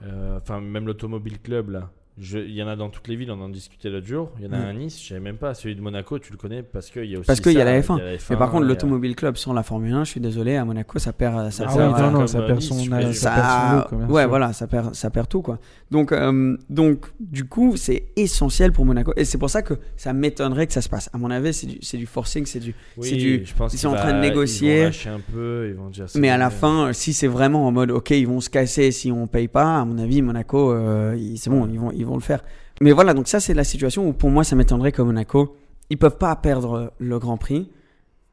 euh, enfin même l'automobile club là, il y en a dans toutes les villes, on en discutait l'autre jour. Il y en a Mm. un à Nice, je savais même pas. Celui de Monaco, tu le connais parce qu'il y a aussi Parce qu'il y a la F1. il y a la Mais par contre, a- l'Automobile Club sans la Formule 1, je suis désolé, à Monaco, ça perd, ça Ah perd, oui, ça, non, non, comme ça à perd Nice, son, je euh, ça perd son lot, ouais, voilà, ça perd, ça perd tout quoi. Donc, euh, donc, du coup, c'est essentiel pour Monaco, et c'est pour ça que ça m'étonnerait que ça se passe. À mon avis, c'est du, c'est du forcing, c'est du, Oui, c'est du. je pense ils sont en train de négocier. Ils vont lâcher un peu, ils vont dire. Mais à la fin, si c'est vraiment en mode, ok, ils vont se casser si on paye pas, à mon avis, Monaco, euh, c'est bon, ils vont, ils vont le faire. Mais voilà, donc ça, c'est la situation où pour moi, ça m'étonnerait que Monaco, ils peuvent pas perdre le Grand Prix.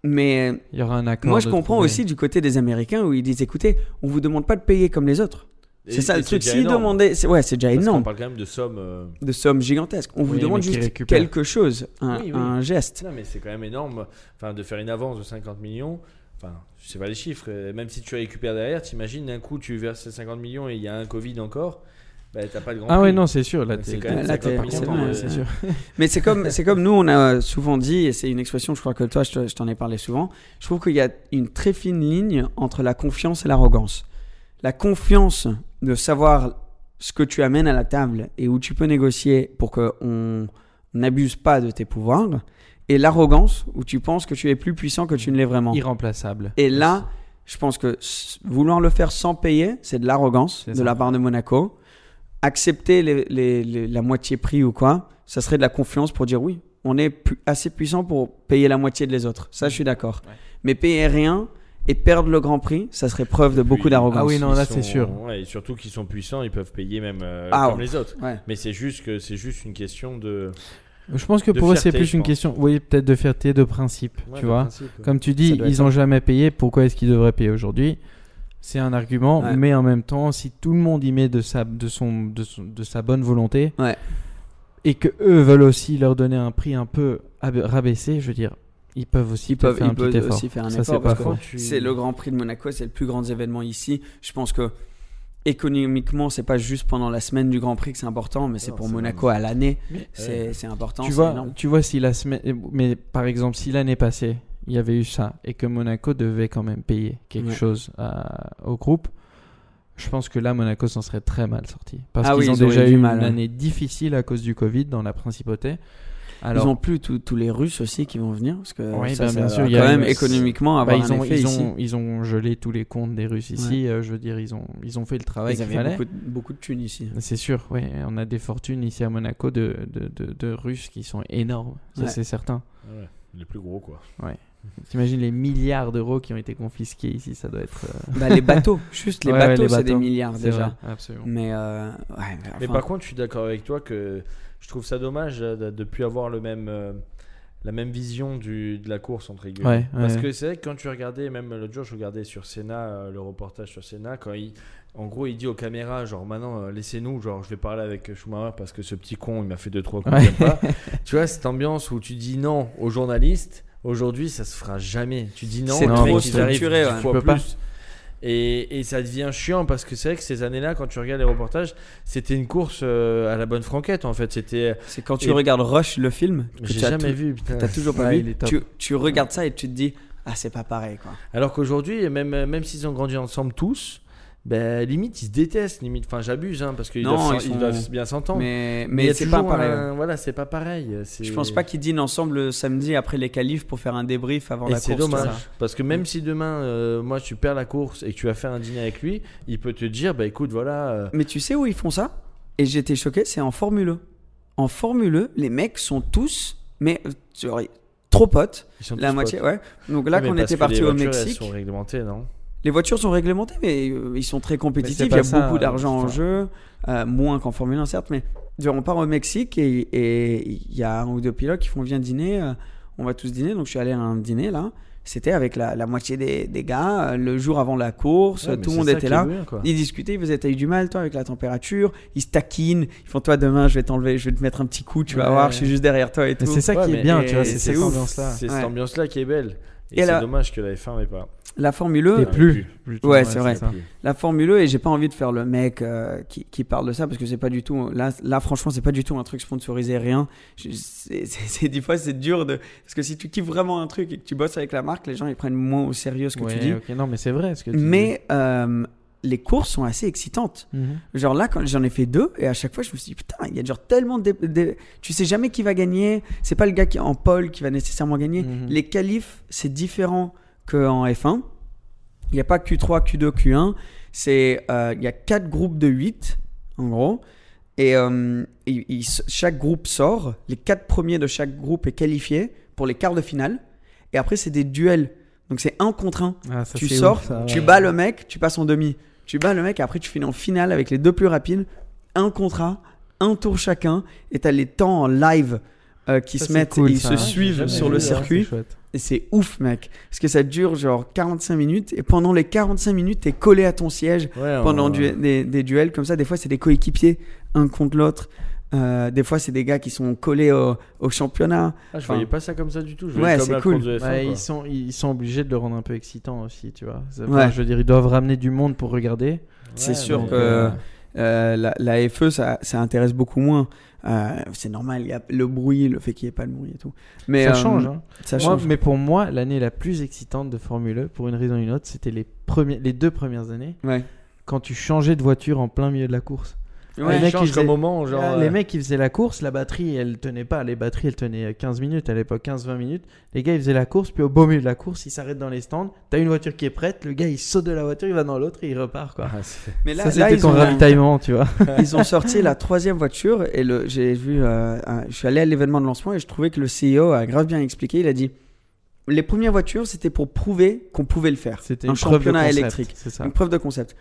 Mais Il y aura un accord. moi, je comprends trouver. aussi du côté des Américains où ils disent, écoutez, on vous demande pas de payer comme les autres. C'est ça le truc. S'ils demandaient, c'est- ouais, c'est déjà parce énorme, parle quand même de sommes. euh, de sommes gigantesques. On vous demande juste quelque chose, un, Oui, oui. un geste. Non, mais c'est quand même énorme. Enfin, de faire une avance de 50 millions. Enfin, je sais pas les chiffres. Même si tu récupères derrière, t'imagines d'un coup tu verses 50 millions et il y a un Covid encore. Bah, t'as pas de grand Ah prix. ouais, non, c'est sûr. Là, C'est t'es- quand même t'es- Là, t'es t'es- pas c'est content, ouais, ouais. c'est sûr. Mais c'est comme, c'est comme nous, on a souvent dit, et c'est une expression, je crois que toi, je te- je t'en ai parlé souvent. Je trouve qu'il y a une très fine ligne entre la confiance et l'arrogance. La confiance de savoir ce que tu amènes à la table et où tu peux négocier pour qu'on n'abuse pas de tes pouvoirs, et l'arrogance où tu penses que tu es plus puissant que tu ne l'es vraiment. Irremplaçable. Et là, je pense que vouloir le faire sans payer, c'est de l'arrogance de ça. la part de Monaco. Accepter les- les- les- la moitié prix ou quoi, ça serait de la confiance pour dire oui, on est pu- assez puissant pour payer la moitié de les autres. Ça, je suis d'accord. Ouais. Mais payer rien et perdre le Grand Prix, ça serait preuve de beaucoup d'arrogance. Ah oui, non, là, c'est sûr. Ouais, et surtout qu'ils sont puissants, ils peuvent payer même euh, Ah comme ouais. les autres. Ouais. Mais c'est juste que c'est juste une question de. Je pense que pour eux, c'est plus une pense. question, oui, peut-être de fierté, de principe, Ouais, tu de vois. principe. Comme tu dis, ils ça. ont jamais payé, pourquoi est-ce qu'ils devraient payer aujourd'hui? C'est un argument, Ouais. mais en même temps, si tout le monde y met de sa, de son, de son- de sa bonne volonté, Ouais. et que eux veulent aussi leur donner un prix un peu ab- rabaissé, je veux dire, ils peuvent aussi Ils peuvent, faire un peuvent petit effort. aussi faire un Ça, effort c'est tu- le Grand Prix de Monaco, c'est le plus grand événement ici. Je pense que économiquement, c'est pas juste pendant la semaine du Grand Prix que c'est important, mais c'est Non, pour c'est Monaco à l'année. Mais- C'est c'est important. tu c'est vois, énorme. tu vois si la semaine, mais par exemple si l'année passée il y avait eu ça et que Monaco devait quand même payer quelque Ouais. chose à- au groupe, je pense que là Monaco s'en serait très mal sorti parce Ah qu'ils oui, ont ils déjà eu mal, une hein. année difficile à cause du Covid dans la principauté. Alors ils ont plus tous les Russes aussi qui vont venir parce que Oui, ça, ça bien va sûr, il quand y a- même c'est- économiquement bah, avoir ils un ont effet ils ici. ont ils ont gelé tous les comptes des Russes ici. euh, je veux dire ils ont ils ont fait le travail Ils qu'il avaient fallait. beaucoup de, beaucoup de thunes ici. C'est sûr, oui. On a des fortunes ici à Monaco de, de, de, de Russes qui sont énormes, ça Ouais. c'est certain. Ouais, les plus gros, quoi. T'imagines les milliards d'euros qui ont été confisqués ici, ça doit être. euh, Bah, les bateaux, juste les Ouais, ouais, bateaux, c'est des milliards déjà. vrai, absolument. Mais, euh, ouais, mais Mais enfin, par contre, je suis d'accord avec toi que je trouve ça dommage euh, de ne plus avoir le même, euh, la même vision du, de la course entre guillemets. Ouais, Parce que c'est vrai que quand tu regardais, même l'autre jour, je regardais sur euh, le reportage sur Senna, quand il, en gros, il dit aux caméras, genre maintenant, euh, laissez-nous, genre je vais parler avec Schumacher parce que ce petit con, il m'a fait deux trois coups, Ouais. pas. tu vois cette ambiance où tu dis non aux journalistes. Aujourd'hui, ça se fera jamais. Tu dis non, C'est trop structuré, ouais. Tu peux pas. Et, et ça devient chiant parce que c'est vrai que ces années-là, quand tu regardes les reportages, c'était une course euh, à la bonne franquette en fait. C'était. c'est quand tu Et- regardes Rush, le film, que J'ai jamais tout- vu. T'as toujours pas Ouais, vu. Tu, tu regardes ça et tu te dis, ah, c'est pas pareil, quoi. Alors qu'aujourd'hui, même, même s'ils ont grandi ensemble tous, ben, limite ils se détestent. Limite, enfin j'abuse hein, parce qu'ils doivent, ils ils doivent bien s'entendre. Mais, c'est pas pareil. un- Voilà, c'est pas pareil. c'est- Je pense pas qu'ils dînent ensemble le samedi après les qualifs pour faire un débrief avant Et la c'est course. tu dommage parce que même si demain, euh, moi, tu perds la course et que tu vas faire un dîner avec lui, il peut te dire, bah écoute, voilà. euh, Mais tu sais où ils font ça? Et j'étais choqué, c'est en Formule 1. En Formule 1, les mecs sont tous, mais euh, trop potes. ils sont La tous moitié, potes. ouais. Donc là, Ouais, mais quand on parce était parti au Mexique, sont réglementées, non? Les voitures sont réglementées, mais euh, ils sont très compétitifs. Il y a ça, beaucoup d'argent en jeu, euh, moins qu'en Formule 1, certes, mais on part au Mexique et il y a un ou deux pilotes qui font viens dîner, euh, on va tous dîner. Donc je suis allé à un dîner là. C'était avec la, la moitié des, des gars, euh, le jour avant la course, Ouais, tout le monde était là. bien. Ils discutaient, ils faisaient t'as eu du mal toi avec la température, ils se taquinent, ils font toi demain je vais t'enlever, je vais te mettre un petit coup, tu vas Ouais. voir, je suis juste derrière toi et Mais tout. c'est ça Ouais, qui est bien, tu vois, c'est cette ouf. ambiance-là. C'est cette ambiance-là qui est belle. Et, Et c'est la- dommage que la F1 n'ait pas. La Formule 1, Et plus. Ouais, c'est vrai. ça. La Formule 1 et j'ai pas envie de faire le mec euh, qui, qui parle de ça parce que c'est pas du tout là là franchement c'est pas du tout un truc sponsorisé rien c'est des fois c'est dur de parce que si tu kiffes vraiment un truc et que tu bosses avec la marque les gens ils prennent moins au sérieux ce que Ouais, tu dis ok, non, mais c'est vrai ce que tu mais euh, les courses sont assez excitantes. Mhm. genre là quand j'en ai fait deux et à chaque fois je me suis dit putain il y a genre tellement de, de- tu sais jamais qui va gagner c'est pas le gars qui est en pole qui va nécessairement gagner Mhm. les qualifs c'est différent qu'en F1 il n'y a pas Q3 Q2 Q1 c'est euh, il y a quatre groupes de 8 en gros et euh, chaque groupe sort les quatre premiers de chaque groupe est qualifié pour les quarts de finale et après c'est des duels donc c'est un contre un Ah, tu sors, ouf, ça, tu ouais. bats le mec, tu passes en demi. Tu bats le mec, après tu finis en finale avec les deux plus rapides, un contrat, un tour chacun, et t'as les temps en live euh, qui Ça, se mettent cool, et ils ça, se hein. suivent sur le hein, circuit. Et c'est ouf, mec. Parce que ça dure genre 45 minutes, et pendant les 45 minutes, t'es collé à ton siège Ouais, pendant on- du- des, des duels comme ça. Des fois, c'est des coéquipiers, un contre l'autre. Euh, des fois, c'est des gars qui sont collés au, au championnat. Ah, je Enfin, voyais pas ça comme ça du tout. Je Ouais, c'est cool. course de F1, Ouais, quoi. ils, sont, ils sont obligés de le rendre un peu excitant aussi, tu vois. Ouais. Je veux dire, ils doivent ramener du monde pour regarder. c'est sûr que euh, Euh, la, la FE, ça, ça intéresse beaucoup moins. Euh, c'est normal, il y a le bruit, le fait qu'il n'y ait pas de bruit et tout. Mais ça euh, change. hein. Ça Moi, change. mais pour moi, l'année la plus excitante de Formule 1, pour une raison ou une autre, c'était les, premiers, les deux premières années, Ouais. quand tu changeais de voiture en plein milieu de la course. Ouais, les mecs, change faisaient- moment, genre. Ah, euh, Les mecs, ils faisaient la course, la batterie, elle tenait pas. Les batteries, elles tenaient 15 minutes à l'époque, 15-20 minutes. Les gars, ils faisaient la course, puis au beau milieu de la course, ils s'arrêtent dans les stands. T'as une voiture qui est prête, le gars, il saute de la voiture, il va dans l'autre et il repart, quoi. ah, Mais là, Ça, c'était ils, ton ont, ravitaillement, tu vois. ils ont sorti la troisième voiture et le, j'ai vu, euh, un- je suis allé à l'événement de lancement et je trouvais que le CEO a grave bien expliqué. Il a dit les premières voitures, c'était pour prouver qu'on pouvait le faire. C'était un une preuve de championnat concept, électrique. C'est ça. Une preuve de concept.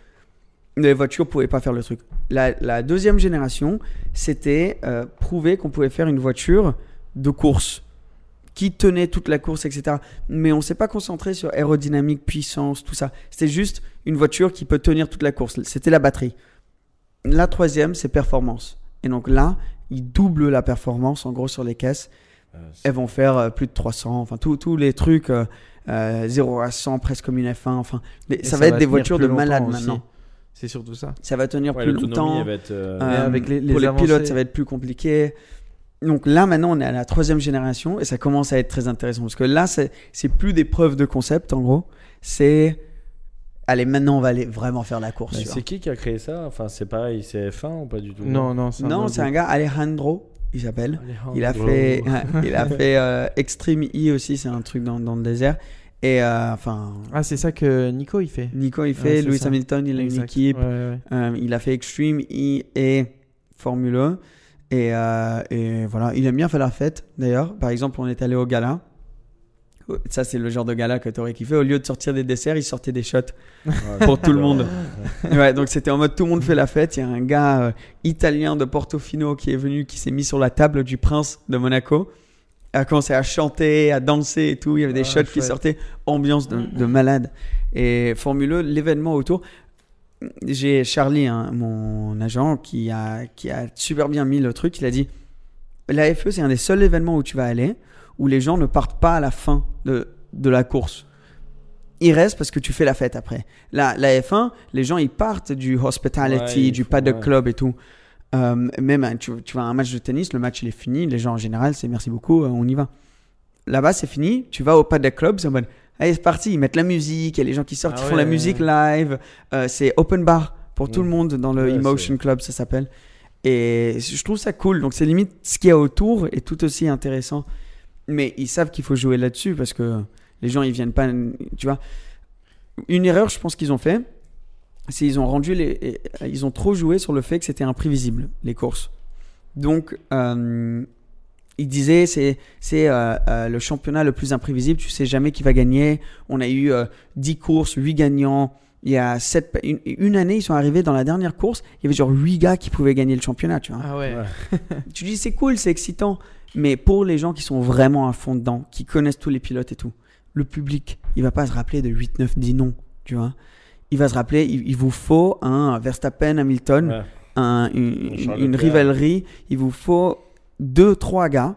Les voitures pouvaient pas faire le truc. La, la deuxième génération, c'était euh, prouver qu'on pouvait faire une voiture de course qui tenait toute la course, etc. Mais on s'est pas concentré sur aérodynamique, puissance, tout ça. C'était juste une voiture qui peut tenir toute la course. C'était la batterie. La troisième, c'est performance. Et donc là, ils doublent la performance en gros sur les caisses. Euh, elles vont faire euh, plus de 300. Enfin, tous les trucs euh, euh, 0 à 100, presque comme une F1. Enfin, les- ça, va être des voitures de malades maintenant. C'est surtout ça. Ça va tenir Ouais, plus longtemps. va être, euh, Euh, avec les- les pour les avancées- pilotes, ça va être plus compliqué. Donc là, maintenant, on est à la troisième génération et ça commence à être très intéressant parce que là, c'est plus des preuves de concept en gros. C'est allez, maintenant, on va aller vraiment faire la course. C'est qui qui a créé ça? Enfin, c'est pareil, c'est F1 ou pas du tout? Non, non, c'est un Non, c'est un gars, Alejandro, il s'appelle. Il a fait, il a fait euh, Extreme E aussi, c'est un truc dans, dans le désert. Et euh, enfin, Ah, c'est ça que Nico il fait. Nico, il Ouais, fait, c'est Lewis ça. Hamilton, il a une équipe. Ouais, ouais, ouais. Euh, il a fait Extreme E et Formule 1. Et, euh, et voilà, il aime bien faire la fête d'ailleurs. Par exemple, on est allé au gala. Ça, c'est le genre de gala que tu aurais kiffé. Au lieu de sortir des desserts, ils sortaient des shots Ouais, pour tout le monde. Ouais, donc c'était en mode tout le monde fait la fête. Il y a un gars euh, italien de Portofino qui est venu, qui s'est mis sur la table du prince de Monaco. A commencé à chanter, à danser et tout. Il y avait des Ah, shots qui sortaient. Ambiance de, de malade. Et Formule 1, l'événement autour. J'ai Charlie, hein, mon agent, qui a, qui a super bien mis le truc. Il a dit La FE, c'est un des seuls événements où tu vas aller où les gens ne partent pas à la fin de, de la course. Ils restent parce que tu fais la fête après. La, la F1, les gens ils partent du hospitality, Ouais, du font- paddock ouais. club et tout. Euh, même hein, tu, tu à un match de tennis, le match il est fini, les gens en général c'est merci beaucoup, euh, on y va. Là-bas c'est fini, tu vas au paddock club, c'est en mode allez c'est parti, ils mettent la musique, il y a les gens qui sortent, Ah ils font la musique live, euh, c'est open bar pour tout le monde dans le Emotion Club ça s'appelle. Et je trouve ça cool, donc c'est limite ce qu'il y a autour est tout aussi intéressant. Mais ils savent qu'il faut jouer là-dessus parce que les gens ils viennent pas, tu vois. Une erreur je pense qu'ils ont fait, c'est ils ont rendu les, ils ont trop joué sur le fait que c'était imprévisible les courses. Donc euh, ils disaient c'est c'est euh, euh, le championnat le plus imprévisible, tu sais jamais qui va gagner. On a eu euh, 10 courses, 8 gagnants. Il y a sept, pa- une, une année, ils sont arrivés dans la dernière course, il y avait genre 8 gars qui pouvaient gagner le championnat, tu vois. Ah ouais. Ouais. Tu dis c'est cool, c'est excitant, mais pour les gens qui sont vraiment à fond dedans, qui connaissent tous les pilotes et tout, le public, il va pas se rappeler de 8, 9, 10 noms, tu vois. Il va se rappeler, il, il vous faut un Verstappen, Hamilton, Ouais. un- une, une il vous faut deux, trois gars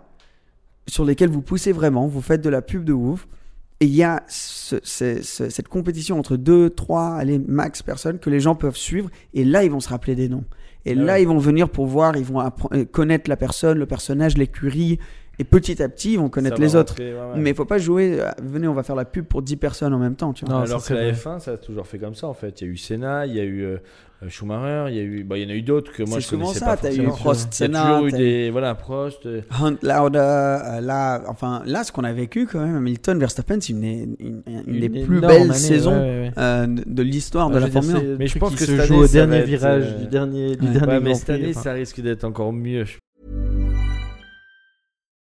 sur lesquels vous poussez vraiment, vous faites de la pub de ouf. Et il y a ce- ce- ce- cette compétition entre deux, trois, allez, max personnes que les gens peuvent suivre. Et là, ils vont se rappeler des noms. Et Ah là, ouais. ils vont venir pour voir, ils vont euh, connaître la personne, le personnage, l'écurie. Et petit à petit, ils vont connaître les autres. rentrer, ouais, ouais. Mais il faut pas jouer, euh, venez, on va faire la pub pour 10 personnes en même temps. Tu vois. Non, Alors ça, que c'est la vrai. F1, ça a toujours fait comme ça en fait. Il y a eu Senna, il y a eu euh, Schumacher, il y a eu, bah, il y en a eu d'autres que moi C'est je souvent connaissais ça, pas t'as eu. Prost, Il y a Senna, toujours eu des, voilà, Prost. euh, Hunt, Lauda, euh, là, enfin, là, ce qu'on a vécu quand même, Hamilton, Verstappen, c'est une, une, une des Une plus belles année, saisons ouais, ouais, ouais. euh, de, de l'histoire de Ah, la veux dire, Formule 1. c'est le Mais je pense que se joue au dernier virage du dernier, mais Grand cette Prix, année, ça risque d'être encore mieux.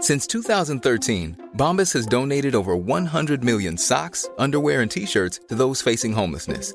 Since 2013, Bombas has donated over 100 million socks, underwear, and t shirts to those facing homelessness.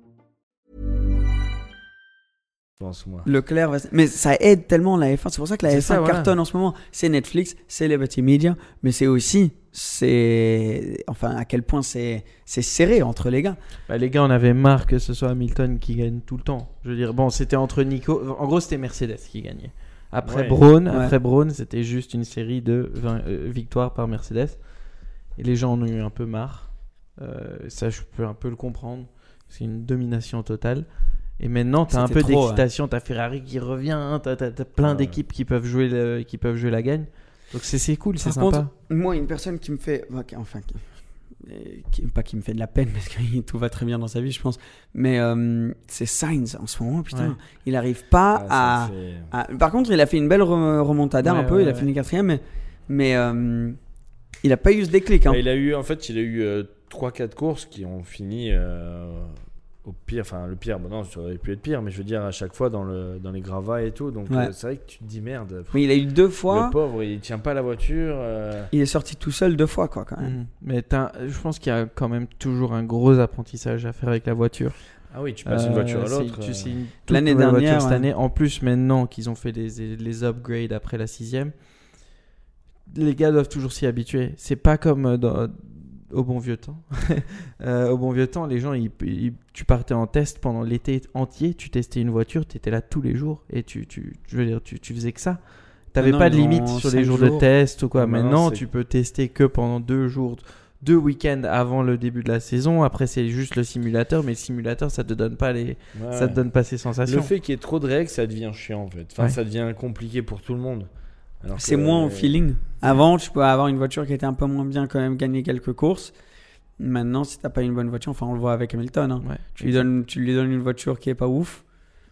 Pense, moi. Leclerc va... Mais ça aide tellement la F1. C'est pour ça que la C'est F1 ça, voilà. cartonne en ce moment. C'est Netflix, c'est Liberty Media, mais c'est aussi, c'est, enfin, à quel point c'est, c'est serré entre les gars. Bah, les gars, on avait marre que ce soit Hamilton qui gagne tout le temps. Je veux dire, bon, c'était entre Nico. En gros, c'était Mercedes qui gagnait. Après Ouais. Braun, Ouais. après Braun, c'était juste une série de 20, euh, victoires par Mercedes. Et les gens en ont eu un peu marre. Euh, ça, je peux un peu le comprendre. C'est une domination totale. Et maintenant, tu as un peu d'excitation. Tu as Ferrari qui revient. Tu as, plein Ouais. d'équipes qui, peuvent jouer le- qui peuvent jouer la gagne. Donc, c'est cool, c'est sympa. contre, moi, une personne qui me fait, enfin, qui- euh, qui- pas qui me fait de la peine parce que tout va très bien dans sa vie, je pense, mais euh, c'est Sainz en ce moment, putain, Ouais. il arrive pas Ah, à, Par contre, il a fait une belle re- remontada Ouais, un peu, ouais, il a ouais. fini quatrième, mais, mais euh, il a pas eu ce déclic. Hein. Bah, il a eu, en fait, il a eu 3-4 courses qui ont fini euh, au pire. Enfin, le pire, bon, non, ça aurait pu être pire, mais je veux dire, à chaque fois dans, le, dans les gravats et tout. Donc, Ouais. euh, c'est vrai que tu te dis merde. Mais il a eu deux fois, Le pauvre, il tient pas la voiture. euh, il est sorti tout seul deux fois, quoi, quand même. Mhm. Mais je pense qu'il y a quand même toujours un gros apprentissage à faire avec la voiture. Ah oui, tu passes une voiture à Euh, l'autre. Tu euh, L'année dernière, voiture cette ouais. année. En plus, maintenant qu'ils ont fait les, les upgrades après la sixième, les gars doivent toujours s'y habituer. C'est pas comme euh, dans- au bon vieux temps. Euh, au bon vieux temps, les gens, ils- ils- tu partais en test pendant l'été entier, tu testais une voiture, tu étais là tous les jours et tu, tu, je veux dire, tu, tu faisais que ça. T'avais Maintenant, pas de limite sur les jours, de test ou quoi. Ah, maintenant, Maintenant, c'est- tu peux tester que pendant deux jours, deux week-ends avant le début de la saison. Après, c'est juste le simulateur, mais le simulateur, ça te donne pas les, ouais. ça te donne pas ces sensations. Le fait qu'il y ait trop de règles, ça devient chiant en fait. Enfin, Ouais. ça devient compliqué pour tout le monde. C'est que- moins au feeling. Avant, tu peux avoir une voiture qui était un peu moins bien, quand même gagner quelques courses. Maintenant, si t'as pas une bonne voiture, enfin, on le voit avec Hamilton. hein. Ouais. Tu, lui donnes, tu lui donnes une voiture qui est pas ouf.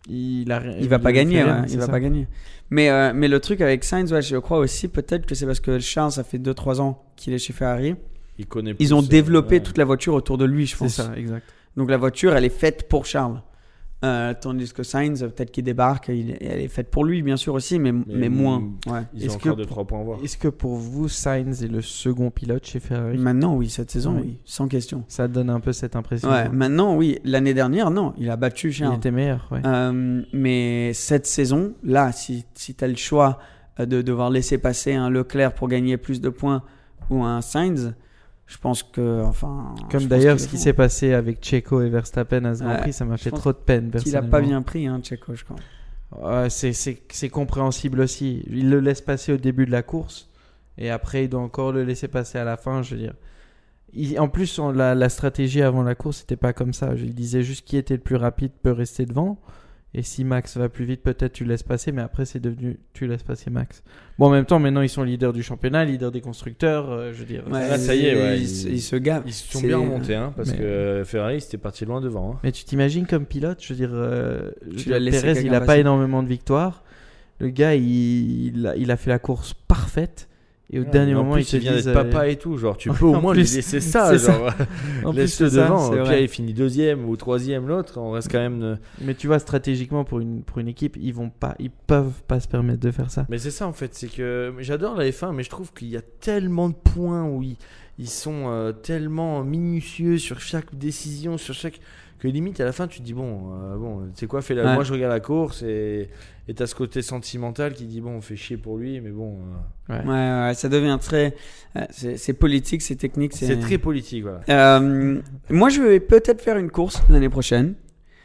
il, a, il va pas gagner, fait rien, ouais, c'est il va ça. pas gagner. Mais, euh, mais le truc avec Sainz, ouais, je crois aussi peut-être que c'est parce que Charles, ça fait 2-3 ans qu'il est chez Ferrari. Il connaît Ils ont développé ouais. toute la voiture autour de lui, je C'est pense. ça, exact. Donc la voiture, elle est faite pour Charles. Euh, tandis que Sainz, peut-être qu'il débarque, il- elle est faite pour lui, bien sûr aussi, mais, mais, moins. Ouais. Ils Est-ce ont que encore 2 pour- 3 points à voir. Est-ce que pour vous, Sainz est le second pilote chez Ferrari? Maintenant, oui, cette saison, Ouais. oui, sans question. Ça donne un peu cette impression. Ouais, maintenant, oui. L'année dernière, non, il a battu il Charles. était meilleur. Ouais. Euh, mais cette saison, là, si, si tu as le choix euh, de devoir laisser passer un Leclerc pour gagner plus de points ou un Sainz, je pense que. Enfin, je Comme d'ailleurs ce qui est s'est passé avec Checo et Verstappen à ce Grand Ouais, Prix, ça m'a je fait trop de peine. Qu'il a pas bien pris, hein, Checo, je crois. C'est- compréhensible aussi. Il le laisse passer au début de la course et après il doit encore le laisser passer à la fin. Je veux dire. Il- en plus, on- la, la stratégie avant la course, c'était pas comme ça. Il disait juste qui était le plus rapide peut rester devant. Et si Max va plus vite, peut-être tu laisses passer, mais après c'est devenu tu laisses passer Max. Bon, en même temps, maintenant ils sont leaders du championnat, leaders des constructeurs. euh, je veux dire. Ouais, Ah, ça y est, ouais, il, il- il se gave. Ils se sont bien remontés, hein, parce Mais- que Ferrari, c'était parti loin devant. hein. Mais tu t'imagines comme pilote, je veux dire, euh, je Tu dire, l'as laissé Perez, il a pas énormément de victoires. Le gars, il, il a, il a fait la course parfaite. Et au Ouais, dernier moment, plus, il te vient disent, d'être papa et tout. Genre, tu peux au moins plus, lui laisser ça. Genre, ça, devant. vrai. là, il finit deuxième ou troisième, l'autre. On reste quand même. euh, Mais tu vois, stratégiquement, pour une, pour une équipe, ils vont pas, ils peuvent pas se permettre de faire ça. Mais c'est ça en fait, c'est que j'adore la F1, mais je trouve qu'il y a tellement de points où ils, ils sont euh, tellement minutieux sur chaque décision, sur chaque que limite à la fin tu te dis bon, euh, bon, tu sais quoi, fais la... Ouais. moi je regarde la course et et t'as ce côté sentimental qui dit bon, on fait chier pour lui, mais bon, euh, Ouais. Ouais, ouais, ça devient très. euh, C'est politique, c'est technique. c'est très politique, voilà. Euh, moi, je vais peut-être faire une course l'année prochaine.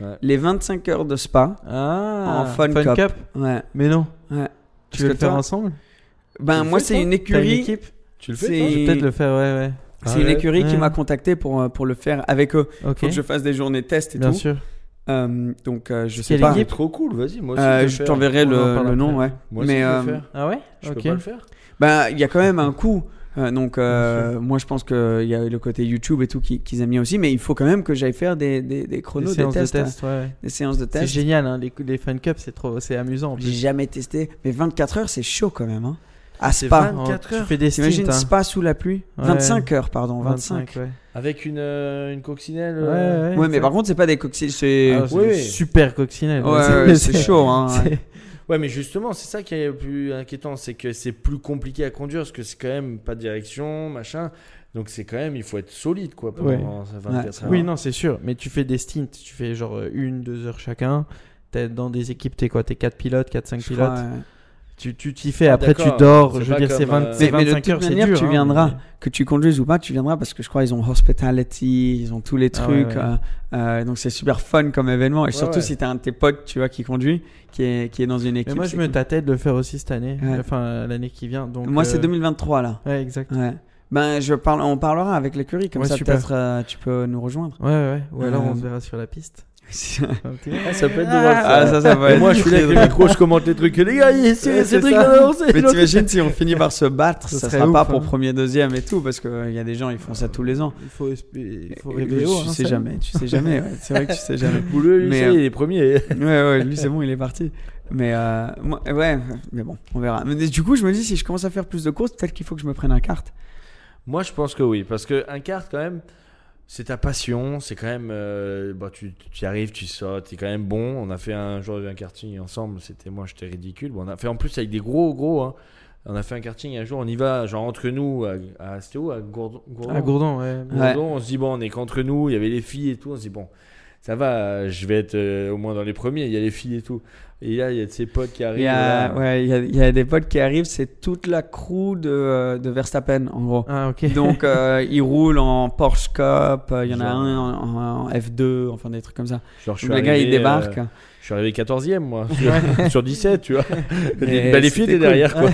Ouais. Les 25 heures de Spa. Ah, En Fun Cup. Ouais. Mais non. ouais. Tu veux le faire ensemble Ben, moi, c'est une écurie. équipe Tu le fais toi Je vais peut-être le faire, ouais, ouais. C'est Ah une ouais écurie qui m'a contacté pour, euh, pour le faire avec eux. Ok. Faut que je fasse des journées test et Bien tout. sûr. Euh, donc, euh, je sais pas. C'est trop cool, vas-y, moi aussi. Euh, je t'enverrai le, le nom, ouais. Moi aussi, Mais je peux euh, le faire. Ah ouais? Je Ok. peux pas le faire. ben, il y a quand même un coût. Euh, donc, euh, moi, je pense qu'il y a le côté YouTube et tout qui- qu'ils aiment bien aussi. Mais il faut quand même que j'aille faire des, des, des chronos, Des des, séances de tests, test, ouais, ouais. euh, des séances de C'est test. génial, hein, les, les Fun Cup, c'est trop, c'est amusant. J'ai jamais testé. Mais 24 heures, c'est chaud quand même. Hein. À Spa. 24 Tu heures. fais des T'imagines stints, hein. Spa sous la pluie? Ouais. 25 heures, pardon. 25. 25, ouais. Avec une, euh, une coccinelle. Ouais, euh, ouais. Ouais, mais par contre, c'est pas des cocktails. C'est. Ah, c'est Oui, oui. super coccinelle. Ouais, ouais, c'est chaud. Hein, ouais. c'est- Ouais, mais justement, c'est ça qui est le plus inquiétant, c'est que c'est plus compliqué à conduire parce que c'est quand même pas de direction, machin. Donc c'est quand même, il faut être solide quoi pendant Ouais. ces 24 heures. Oui, non, c'est sûr. Mais tu fais des stints, tu fais genre euh, une, deux heures chacun. T'es dans des équipes, t'es quoi? T'es 4 pilotes, 4, 5 Je pilotes. crois, ouais. Tu tu t'y fais, Ah, après tu dors. Je veux dire, c'est comme, 20 euh, Mais, mais de 25 toute heures, c'est manière, dur. tu hein, viendras. mais- Que tu conduises ou pas, tu viendras parce que je crois ils ont hospitality, ils ont tous les Ah trucs. ouais, ouais. euh, euh, donc c'est super fun comme événement. Et surtout ouais. si t'as un de tes potes, tu vois, qui conduit, qui est, qui est dans une équipe. Mais moi, je me cool. tâtais de le faire aussi cette année. Ouais. Enfin, l'année qui vient. Donc, Moi, c'est euh, 2023 là. Ouais, exact. Ouais. Ben, je parle, on parlera avec l'écurie, comme Ouais, ça peut-être euh, tu peux nous rejoindre. Ouais, ouais. Ou alors, Euh, on se verra sur la piste. Ah, ça peut être Ah, drôle. Ah, ça, ça va Et être moi, je suis là avec le micro, je commente les trucs. Les gars, c'est c'est c'est truc ça. à avancer. Mais t'imagines si on finit par se battre, Ce ça serait sera pas pour hein. premier, deuxième et tout, parce qu'il y a des gens, ils font ça tous les ans. Il faut, espérer- il faut Et rêver tu haut. hein, sais ça. jamais, tu sais jamais. ouais. C'est vrai que tu sais jamais. Bouleux, lui, Mais, ça euh, il est premier. Ouais, ouais, lui c'est bon, il est parti. Mais euh, moi- ouais, mais bon, on verra. Mais du coup, je me dis, si je commence à faire plus de courses, peut-être qu'il faut que je me prenne un kart. Moi, je pense que oui, parce que un kart, quand même, c'est ta passion. C'est quand même, euh, bah, tu, tu y arrives, tu sautes, t'es quand même bon. On a fait un jour un karting ensemble. C'était moi, j'étais ridicule. Bon, on a fait en plus avec des gros, gros. hein. On a fait un karting un jour. On y va, genre entre nous, à, à c'était où, à Gourdon. Gourdon À Gourdon, ouais. On se dit bon, on est qu'entre nous. Il y avait les filles et tout. On se dit bon, ça va, je vais être euh, au moins dans les premiers. Il y a les filles et tout. Et là, il y a de ses potes qui Il arrivent. y a, là. ouais, il y a, il y a des potes qui arrivent, c'est toute la crew de, euh, de Verstappen, en gros. Ah, ok. Donc, euh, ils roulent en Porsche Cup, il y en a un en, en F2, enfin des trucs comme ça. Genre, je Donc, suis les gars, ils débarquent. euh, je suis arrivé 14e, moi, sur, sur 17, tu vois. Bah, les filles étaient derrière, quoi.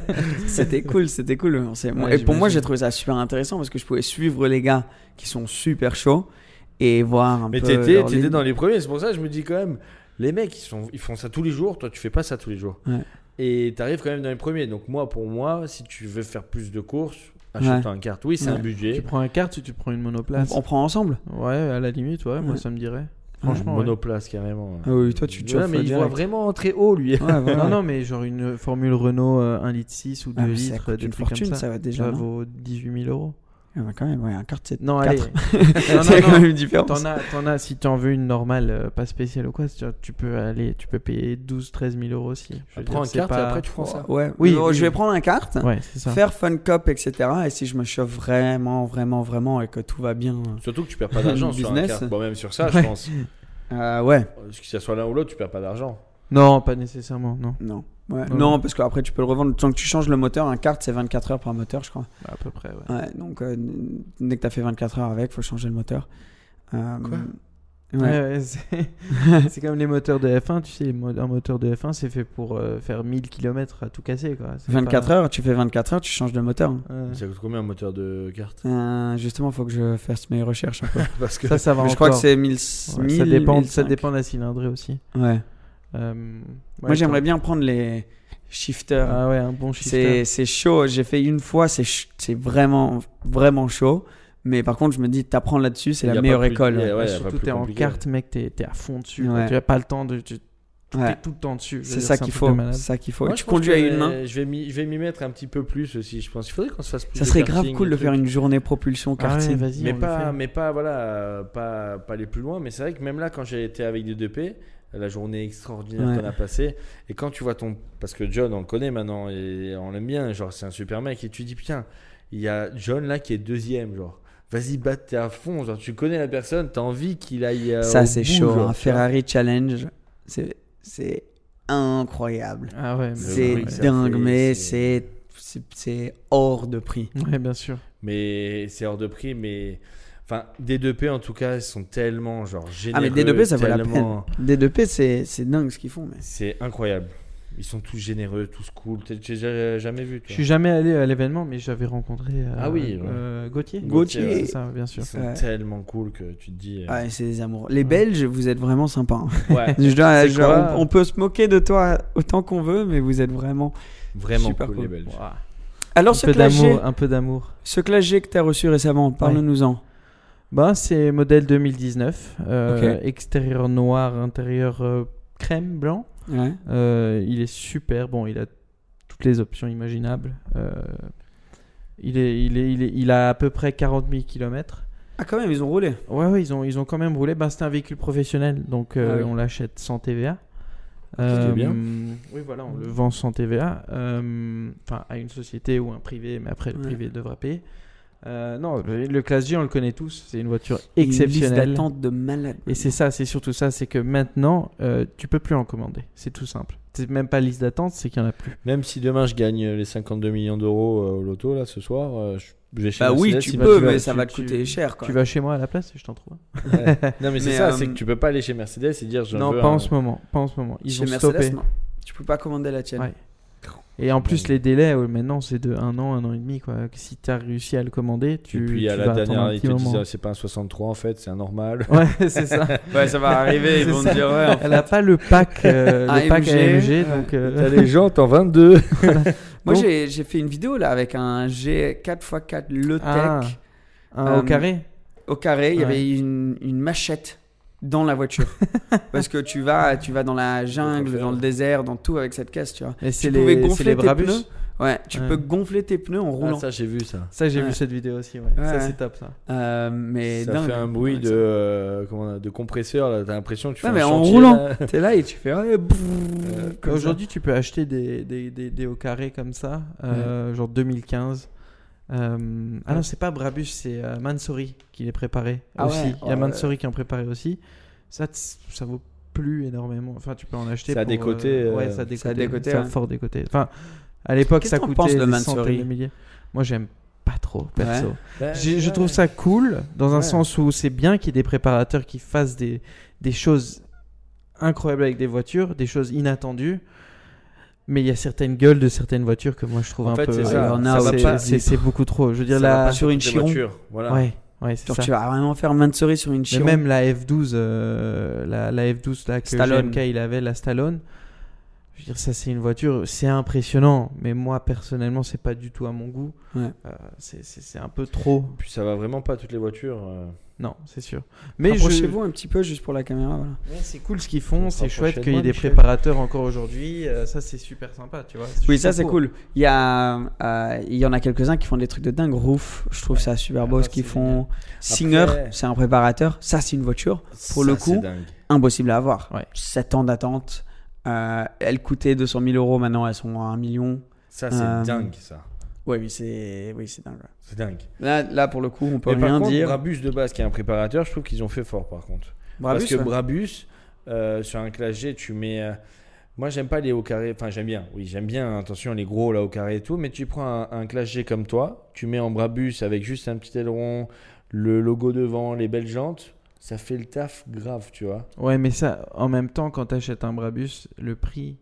c'était cool, c'était cool. Ouais, et pour moi, j'ai trouvé ça super intéressant parce que je pouvais suivre les gars qui sont super chauds et voir un Mais peu. t'étais, leur t'étais ligne. dans les premiers, c'est pour ça que je me dis quand même, les mecs, ils, sont, ils font ça tous les jours, toi, tu fais pas ça tous les jours. Ouais. Et t'arrives quand même dans les premiers. Donc, moi, pour moi, si tu veux faire plus de courses, achète Ouais. un kart. Oui, c'est Ouais. un budget. Tu prends un kart ou tu prends une monoplace? On, on prend ensemble Ouais, à la limite, ouais, moi ça me dirait. Franchement, monoplace, carrément. Ah oui, toi, tu te Ouais, mais il voit vraiment très haut, lui. Ouais, voilà. Non, non, mais genre une Formule Renault euh, 1 litre 6 ou 2 Ah, mais litres, coûte des une trucs fortune, comme ça. ça va déjà. Ça vaut 18 000 euros. Ah bah quand même, ouais, un c'est Non, allez. c'est quand même différent. T'en as, t'en as, si t'en veux une normale, euh, pas spéciale ou quoi, tu, peux aller, tu peux payer 12-13 000 euros aussi. Je Prends un kart et après tu prends ça. Ouais, Oui, je vais prendre un Ouais, ça. faire Fun Cup, etc. Et si je me chauffe vraiment, vraiment, vraiment et que tout va bien, Surtout que tu perds pas d'argent sur un kart. Bon, même sur ça, Ouais. je pense. euh, ouais, Que ce soit l'un ou l'autre, tu perds pas d'argent. Non, pas nécessairement, non. non. Ouais. Non, parce qu'après tu peux le revendre. Tant que tu changes le moteur, un kart c'est 24 heures par moteur, je crois. À peu près, ouais. Ouais, donc euh, dès que t'as fait 24 heures avec, faut changer le moteur. Euh, Quoi? Ouais. Ouais, ouais, c'est comme les moteurs de F1, tu sais, un moteur de F1 c'est fait pour euh, faire 1000 km à tout casser quoi. C'est 24 pas- heures, tu fais 24 heures, tu changes de moteur. Ouais. Ça coûte combien un moteur de kart? Euh, justement, faut que je fasse mes recherches un peu. Parce que Ça, ça va Mais encore. je crois que c'est 1000. Ouais, ça 1000, dépend, ça 1005. dépend de la cylindrée aussi. Ouais. Euh, Moi j'aimerais bien prendre les shifters. Ah ouais, un bon C'est shifter. c'est chaud. J'ai fait une fois, c'est vraiment, vraiment chaud. Mais par contre, je me dis, t'apprends là-dessus, c'est la meilleure plus- école. ouais. surtout t'es en carte mec, t'es t'es à fond dessus. Tu as pas le temps de. Tu Ouais. es tout le temps dessus. C'est ça qu'il faut. C'est ça qu'il faut. Moi, tu conduis à une main. Je vais m'y mettre un petit peu plus aussi, je pense. Il faudrait qu'on se fasse plus Ça serait grave cool de faire une journée propulsion Ah ouais, karting. vas-y. Mais pas, mais pas, voilà, pas, pas aller plus loin. Mais c'est vrai que même là, quand j'ai été avec des 2P, la journée extraordinaire Ouais. qu'on a passée, et quand tu vois ton. Parce que John, on le connaît maintenant, et on l'aime bien, genre, c'est un super mec, et tu dis, putain, il y a John là qui est deuxième, genre. vas-y, bat, t'es à fond. Genre, tu connais la personne, t'as envie qu'il aille. euh, Ça, c'est chaud. genre, Un vois. Ferrari Challenge, c'est c'est incroyable. Ah ouais, mais- C'est dingue, fait, mais c'est hors de prix. Ouais, bien sûr. Mais c'est hors de prix, mais. Enfin, D2P en tout cas, ils sont tellement genre généreux. Ah, mais D2P, ça vaut la tellement- peine. D2P, c'est c'est dingue ce qu'ils font. Mais... C'est incroyable. Ils sont tous généreux, tous cool. Déjà- jamais vu, Je toi suis jamais allé à l'événement, mais j'avais rencontré euh, Ah oui, ouais. euh, Gauthier. Gauthier, ouais. c'est ça, bien sûr. Ils sont Ouais. tellement cool que tu te dis. euh, Ouais, c'est des amours. Les Belges, vous êtes vraiment sympas. hein. Je dois- je- on, on peut se moquer de toi autant qu'on veut, mais vous êtes vraiment. vraiment Super cool, cool. les Belges. Alors, Un ce peu d'amour, un peu d'amour. ce clash G que tu as reçu récemment, parle-nous-en. Bah, c'est modèle 2019. euh. Extérieur noir, intérieur euh, crème blanc. Ouais. Euh, il est super. Bon, il a toutes les options imaginables. Euh, il, est, il, est, il, est- il a à peu près 40 000 km. Ah, quand même, ils ont roulé. Ouais, ouais, ils ont, ils ont quand même roulé. Bah, c'est un véhicule professionnel, donc euh, Ah oui. on l'achète sans TVA. est bien. Oui, voilà, on le vend sans TVA. euh, Enfin, à une société ou un privé, mais après le Ouais. privé devra payer. Euh, non, le Classe G, on le connaît tous. C'est une voiture Une liste exceptionnelle. d'attente de malade. Et c'est ça, c'est surtout ça, c'est que maintenant, euh, tu peux plus en commander. C'est tout simple. C'est même pas liste d'attente, c'est qu'il y en a plus. Même si demain je gagne les 52 millions d'euros euh, au loto là ce soir, euh, je vais chez Bah oui, Mercedes, tu peux, mais vas- ça tu- va te tu- coûter cher. Quoi. Tu vas chez moi à la place et je t'en trouve. un. Ouais. Non mais c'est ça, euh, c'est que tu peux pas aller chez Mercedes et dire je Non, veux pas un- en ce moment. Pas en ce moment. Ils Chez ont Mercedes, stoppé. non. Tu peux pas commander la tienne. Ouais. Et en plus, les délais, maintenant, c'est de un an, un an et demi. Quoi. Si tu as réussi à le commander, tu. Et puis à la dernière, un ils te disent ah, c'est pas un 63 en fait, c'est un normal. Ouais, c'est ça. Ouais, ça va arriver. Ils vont ça. te dire, ouais, en Elle a pas le pack, euh, le pack AMG, donc. euh, T'as les jantes en 22. Moi, j'ai j'ai fait une vidéo là avec un G 4x4 Lotech Ah. un Euh, au carré? au carré. Il y avait une, une machette dans la voiture. Parce que tu vas, tu vas dans la jungle, dans le désert, dans tout avec cette caisse, tu vois. Et c'est Tu pouvais les, gonfler les tes pneus. Ouais, tu Ouais. peux gonfler tes pneus en Ah, roulant. ça j'ai vu ça. Ça, j'ai Ouais. vu cette vidéo aussi. Ouais. Ouais, ça, c'est top, ça. Euh, mais ça dingue. fait un bruit Ouais, de, euh, comment on a- de compresseur là, t'as l'impression que tu Ouais, fais mais un en chantier, roulant. T'es là et tu fais. ça. Aujourd'hui, tu peux acheter des, des, des, des au carré comme ça, euh, genre 2015. Euh, ah non, c'est pas Brabus, c'est euh, Mansouri qui les préparé Ah aussi. ouais, Il y a ouais, Mansouri qui en préparé aussi. Ça, ça vaut plus énormément. Enfin, tu peux en acheter. Ça a décoté, euh, euh, ouais, ça a décoté. ça a décoté, Ça a ouais. fort décoté. Enfin, à l'époque, Qu'est-ce ça coûtait penses de des Mansouri centaines de milliers. Moi, j'aime pas trop, perso. Ouais. Ouais, J'ai- Je ouais. trouve ça cool dans un Ouais. sens où c'est bien qu'il y ait des préparateurs qui fassent des, des choses incroyables avec des voitures, des choses inattendues. Mais il y a certaines gueules de certaines voitures que moi je trouve En un fait, peu. c'est ça. euh, Il y en a c'est- beaucoup trop. Je veux dire, Ça la. pas sur une Chiron. voitures, Voilà. Ouais, ouais, Genre, ça. tu vas vraiment faire Mansouri sur une Mais Chiron. même la F12, euh, la, la F12 là que Stallone. GMK il avait, la Stallone. Je veux dire, ça c'est une voiture, c'est impressionnant. Mais moi personnellement, c'est pas du tout à mon goût. Ouais. Euh, c'est- c'est c'est un peu trop. Puis ça va vraiment pas toutes les voitures. euh. Non, c'est sûr. Mais je- Approchez-vous un petit peu juste pour la caméra. Voilà. Ouais, c'est cool ce qu'ils font, On c'est chouette qu'il y ait des Michel. préparateurs encore aujourd'hui, euh, ça c'est super sympa, tu vois. Oui, ça c'est cool. Il y, a, euh, il y en a quelques-uns qui font des trucs de dingue. Roof, je trouve ça super beau Ah, ce qu'ils font. Singer, c'est un préparateur. Ça, c'est une voiture. Pour Ça, le coup, impossible à avoir. Ouais. 7 ans d'attente. Euh, elles coûtaient 200 000 euros, maintenant elles sont à 1 million. Ça c'est Euh, dingue ça. Ouais, oui, c'est oui, c'est dingue. ouais. C'est dingue. Là, là, pour le coup, on peut Mais par rien contre, dire. Brabus de base qui est un préparateur, je trouve qu'ils ont fait fort par contre. Brabus, Parce que ouais. Brabus, euh, sur un classe G, tu mets. euh, moi, j'aime pas les hauts carrés. Enfin, j'aime bien. Oui, j'aime bien. Attention, les gros là au carré et tout. Mais tu prends un, un classe G comme toi, tu mets en Brabus avec juste un petit aileron, le logo devant, les belles jantes. Ça fait le taf grave, tu vois. Ouais, mais ça, en même temps, quand tu achètes un Brabus, le prix